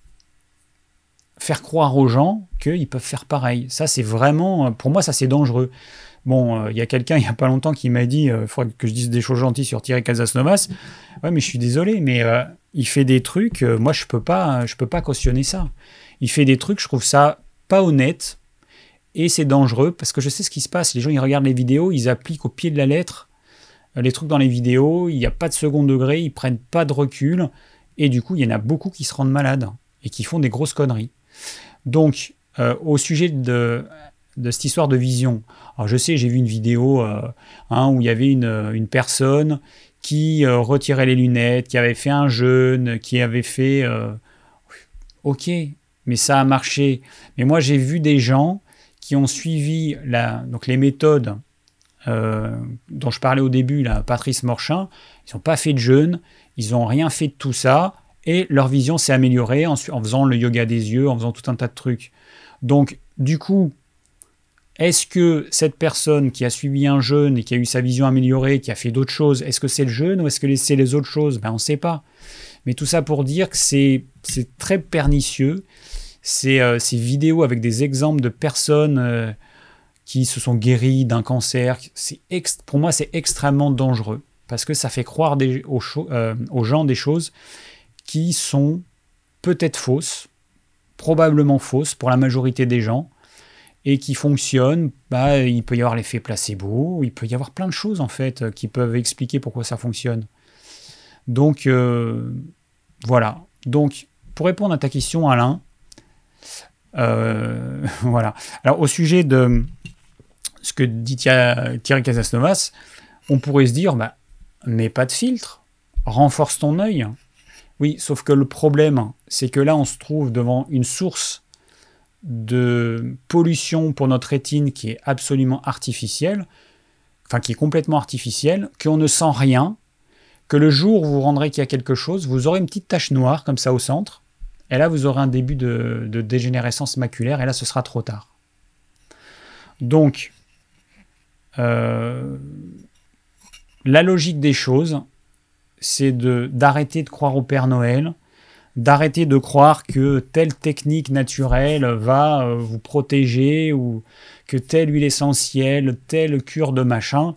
faire croire aux gens qu'ils peuvent faire pareil. Ça, c'est vraiment, pour moi, ça, c'est dangereux. Bon, euh, il y a quelqu'un il n'y a pas longtemps qui m'a dit, il euh, faudrait que je dise des choses gentilles sur Thierry Casasnovas. Ouais, mais je suis désolé, mais euh, il fait des trucs, moi je peux pas, peux pas cautionner ça. Il fait des trucs, je trouve ça pas honnête et c'est dangereux parce que je sais ce qui se passe. Les gens ils regardent les vidéos, ils appliquent au pied de la lettre les trucs dans les vidéos, il n'y a pas de second degré, ils prennent pas de recul et du coup il y en a beaucoup qui se rendent malades et qui font des grosses conneries. Donc au sujet de cette histoire de vision. Alors je sais, j'ai vu une vidéo euh, hein, où il y avait une, personne qui euh, retirait les lunettes, qui avait fait un jeûne, qui avait fait... Euh, ok, mais ça a marché. Mais moi j'ai vu des gens qui ont suivi la, donc les méthodes dont je parlais au début, là, Patrice Morchin, ils n'ont pas fait de jeûne, ils n'ont rien fait de tout ça, et leur vision s'est améliorée en, en faisant le yoga des yeux, en faisant tout un tas de trucs. Donc, du coup, est-ce que cette personne qui a suivi un jeûne et qui a eu sa vision améliorée, qui a fait d'autres choses, est-ce que c'est le jeûne ou est-ce que c'est les autres choses? Ben, On ne sait pas. Mais tout ça pour dire que c'est très pernicieux. Euh, ces vidéos avec des exemples de personnes euh, qui se sont guéries d'un cancer, pour moi c'est extrêmement dangereux parce que ça fait croire euh, aux gens des choses qui sont peut-être fausses, probablement fausses pour la majorité des gens, et qui fonctionne, bah, il peut y avoir l'effet placebo, il peut y avoir plein de choses en fait qui peuvent expliquer pourquoi ça fonctionne. Donc voilà. Donc pour répondre à ta question, Alain, euh, voilà. Alors au sujet de ce que dit Thierry Casasnovas, on pourrait se dire, bah, mais pas de filtre, renforce ton œil. Oui, sauf que le problème, c'est que là, on se trouve devant une source de pollution pour notre rétine qui est absolument artificielle, enfin qui est complètement artificielle, qu'on ne sent rien, que le jour où vous rendrez qu'il y a quelque chose, vous aurez une petite tache noire comme ça au centre, et là vous aurez un début de, dégénérescence maculaire, et là ce sera trop tard. Donc, euh, la logique des choses, c'est d'arrêter de croire au Père Noël, d'arrêter de croire que telle technique naturelle va euh, vous protéger ou que telle huile essentielle, telle cure de machin.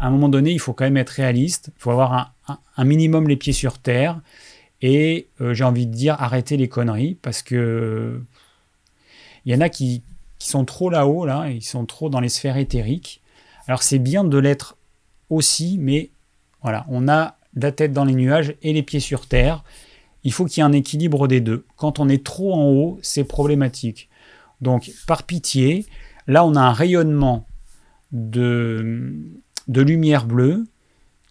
À un moment donné, il faut quand même être réaliste, il faut avoir un, minimum les pieds sur terre et euh, j'ai envie de dire arrêter les conneries parce que il y en a qui, qui sont trop là-haut, là, ils sont trop dans les sphères éthériques. Alors c'est bien de l'être aussi, mais voilà, on a la tête dans les nuages et les pieds sur terre il faut qu'il y ait un équilibre des deux. Quand on est trop en haut, c'est problématique. Donc, par pitié, là, on a un rayonnement de, de lumière bleue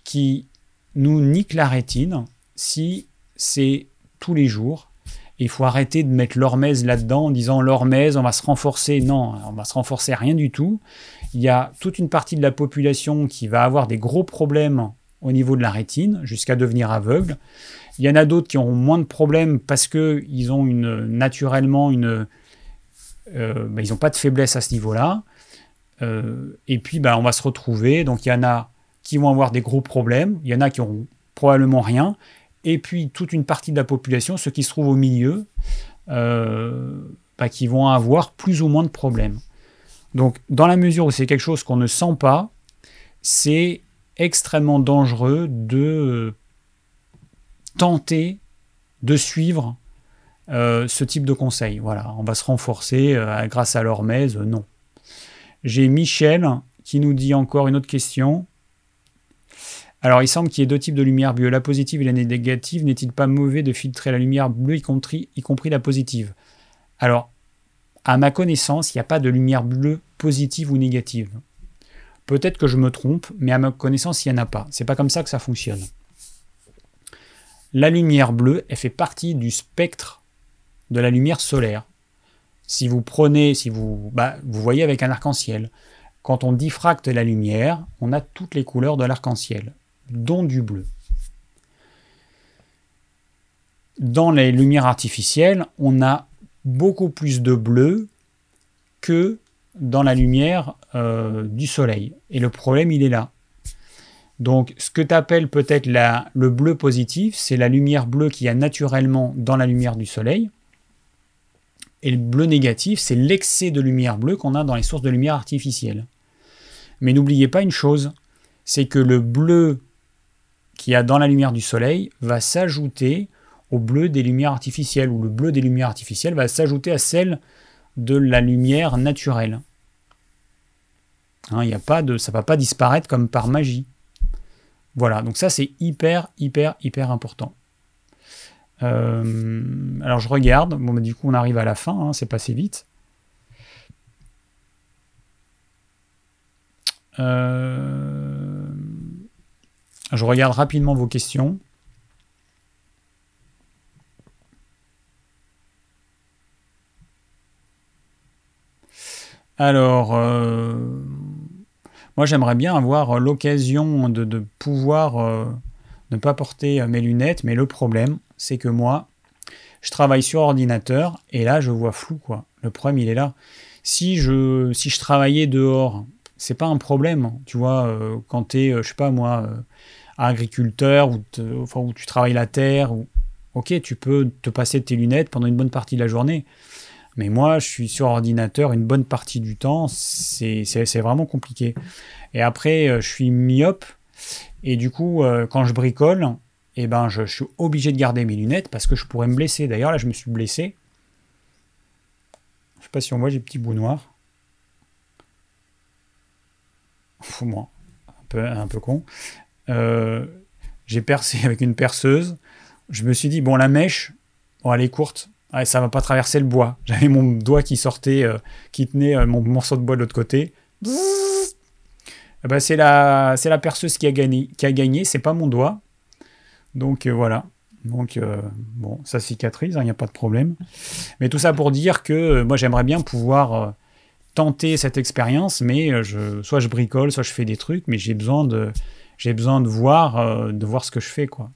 qui nous nique la rétine si c'est tous les jours. Il faut arrêter de mettre l'hormèse là-dedans en disant l'hormèse, on va se renforcer. Non, on va se renforcer rien du tout. Il y a toute une partie de la population qui va avoir des gros problèmes au niveau de la rétine jusqu'à devenir aveugle. Il y en a d'autres qui auront moins de problèmes parce qu'ils ont une, naturellement une. Euh, bah, ils n'ont pas de faiblesse à ce niveau-là. Euh, et puis, bah, on va se retrouver. Donc, il y en a qui vont avoir des gros problèmes. Il y en a qui auront probablement rien. Et puis toute une partie de la population, ceux qui se trouvent au milieu, euh, bah, qui vont avoir plus ou moins de problèmes. Donc, dans la mesure où c'est quelque chose qu'on ne sent pas, c'est extrêmement dangereux de tenter de suivre euh, ce type de conseil. Voilà, on va se renforcer euh, grâce à l'hormèse, non. J'ai Michel qui nous dit encore une autre question. Alors, il semble qu'il y ait deux types de lumière bleue, la positive et la négative. N'est-il pas mauvais de filtrer la lumière bleue, y compris, la positive? Alors, à ma connaissance, il n'y a pas de lumière bleue positive ou négative. Peut-être que je me trompe, mais à ma connaissance, il n'y en a pas. C'est pas comme ça que ça fonctionne. La lumière bleue, elle fait partie du spectre de la lumière solaire. Si vous prenez, si vous, bah, vous voyez avec un arc-en-ciel, quand on diffracte la lumière, on a toutes les couleurs de l'arc-en-ciel, dont du bleu. Dans les lumières artificielles, on a beaucoup plus de bleu que dans la lumière euh, du soleil. Et le problème, il est là. Donc, ce que tu appelles peut-être le bleu positif, c'est la lumière bleue qu'il y a naturellement dans la lumière du soleil. Et le bleu négatif, c'est l'excès de lumière bleue qu'on a dans les sources de lumière artificielle. Mais n'oubliez pas une chose, c'est que le bleu a dans la lumière du soleil va s'ajouter au bleu des lumières artificielles, ou le bleu des lumières artificielles va s'ajouter à celle de la lumière naturelle. Hein, y a pas de, ça va pas disparaître comme par magie. Voilà, donc ça c'est hyper, hyper, hyper important. Euh, alors je regarde, bon, bah, du coup on arrive à la fin, hein, c'est passé vite. Euh, je regarde rapidement vos questions. Alors, euh, moi j'aimerais bien avoir l'occasion de, pouvoir euh, ne pas porter mes lunettes, mais le problème, c'est que moi, je travaille sur ordinateur et là je vois flou quoi. Le problème il est là. Si je, si je travaillais dehors, c'est pas un problème, tu vois, euh, quand tu es, je sais pas moi, agriculteur ou, où tu travailles la terre, ou, ok, tu peux te passer tes lunettes pendant une bonne partie de la journée. Mais moi, je suis sur ordinateur une bonne partie du temps, c'est vraiment compliqué. Et après, euh, je suis myope, et du coup, euh, quand je bricole, eh ben, je, suis obligé de garder mes lunettes parce que je pourrais me blesser. D'ailleurs, là, je me suis blessé. Je sais pas si on voit, j'ai petit bout noir. Moi, un peu, un peu con. Euh, j'ai percé avec une perceuse. Je me suis dit, bon, la mèche, bon, elle est courte ça ça va pas traverser le bois. J'avais mon doigt qui sortait, euh, qui tenait euh, mon morceau de bois de l'autre côté. Ben, c'est la, c'est la perceuse qui a gagné, qui a gagné. C'est pas mon doigt. Donc voilà. Donc bon, ça cicatrise, il hein, n'y a pas de problème. Mais tout ça pour dire que moi j'aimerais bien pouvoir tenter cette expérience, mais je, soit je bricole, soit je fais des trucs, mais j'ai besoin de, j'ai besoin de voir, de voir ce que je fais quoi.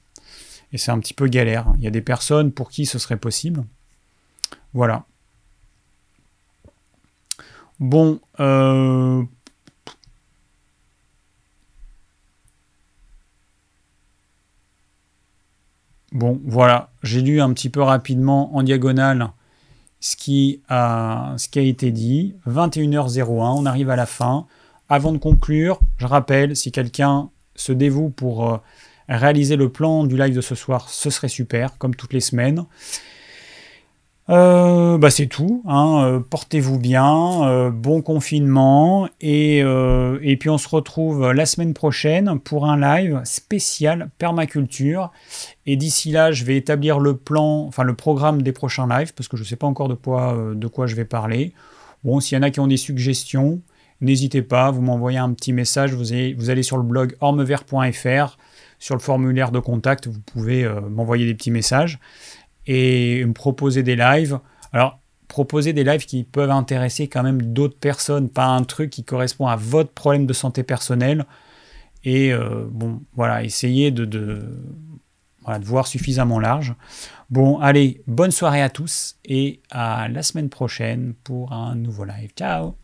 Et c'est un petit peu galère. Il y a des personnes pour qui ce serait possible. Voilà. Bon, euh, Bon, voilà, j'ai lu un petit peu rapidement en diagonale ce qui a, été dit. 21h01, on arrive à la fin. Avant de conclure, je rappelle, si quelqu'un se dévoue pour euh, réaliser le plan du live de ce soir, ce serait super, comme toutes les semaines. Euh, bah c'est tout. Hein. Euh, portez-vous bien, euh, bon confinement et, puis on se retrouve la semaine prochaine pour un live spécial permaculture. Et d'ici là, je vais établir le plan, enfin le programme des prochains lives parce que je ne sais pas encore de quoi, je vais parler. Bon, s'il y en a qui ont des suggestions, n'hésitez pas, vous m'envoyez un petit message. Vous, vous allez sur le blog ormevert.fr, sur le formulaire de contact, vous pouvez m'envoyer des petits messages et me proposer des lives. Alors, proposer des lives qui peuvent intéresser quand même d'autres personnes, pas un truc qui correspond à votre problème de santé personnelle. Et euh, bon, voilà, essayez de, voir suffisamment large. Bon, allez, bonne soirée à tous et à la semaine prochaine pour un nouveau live. Ciao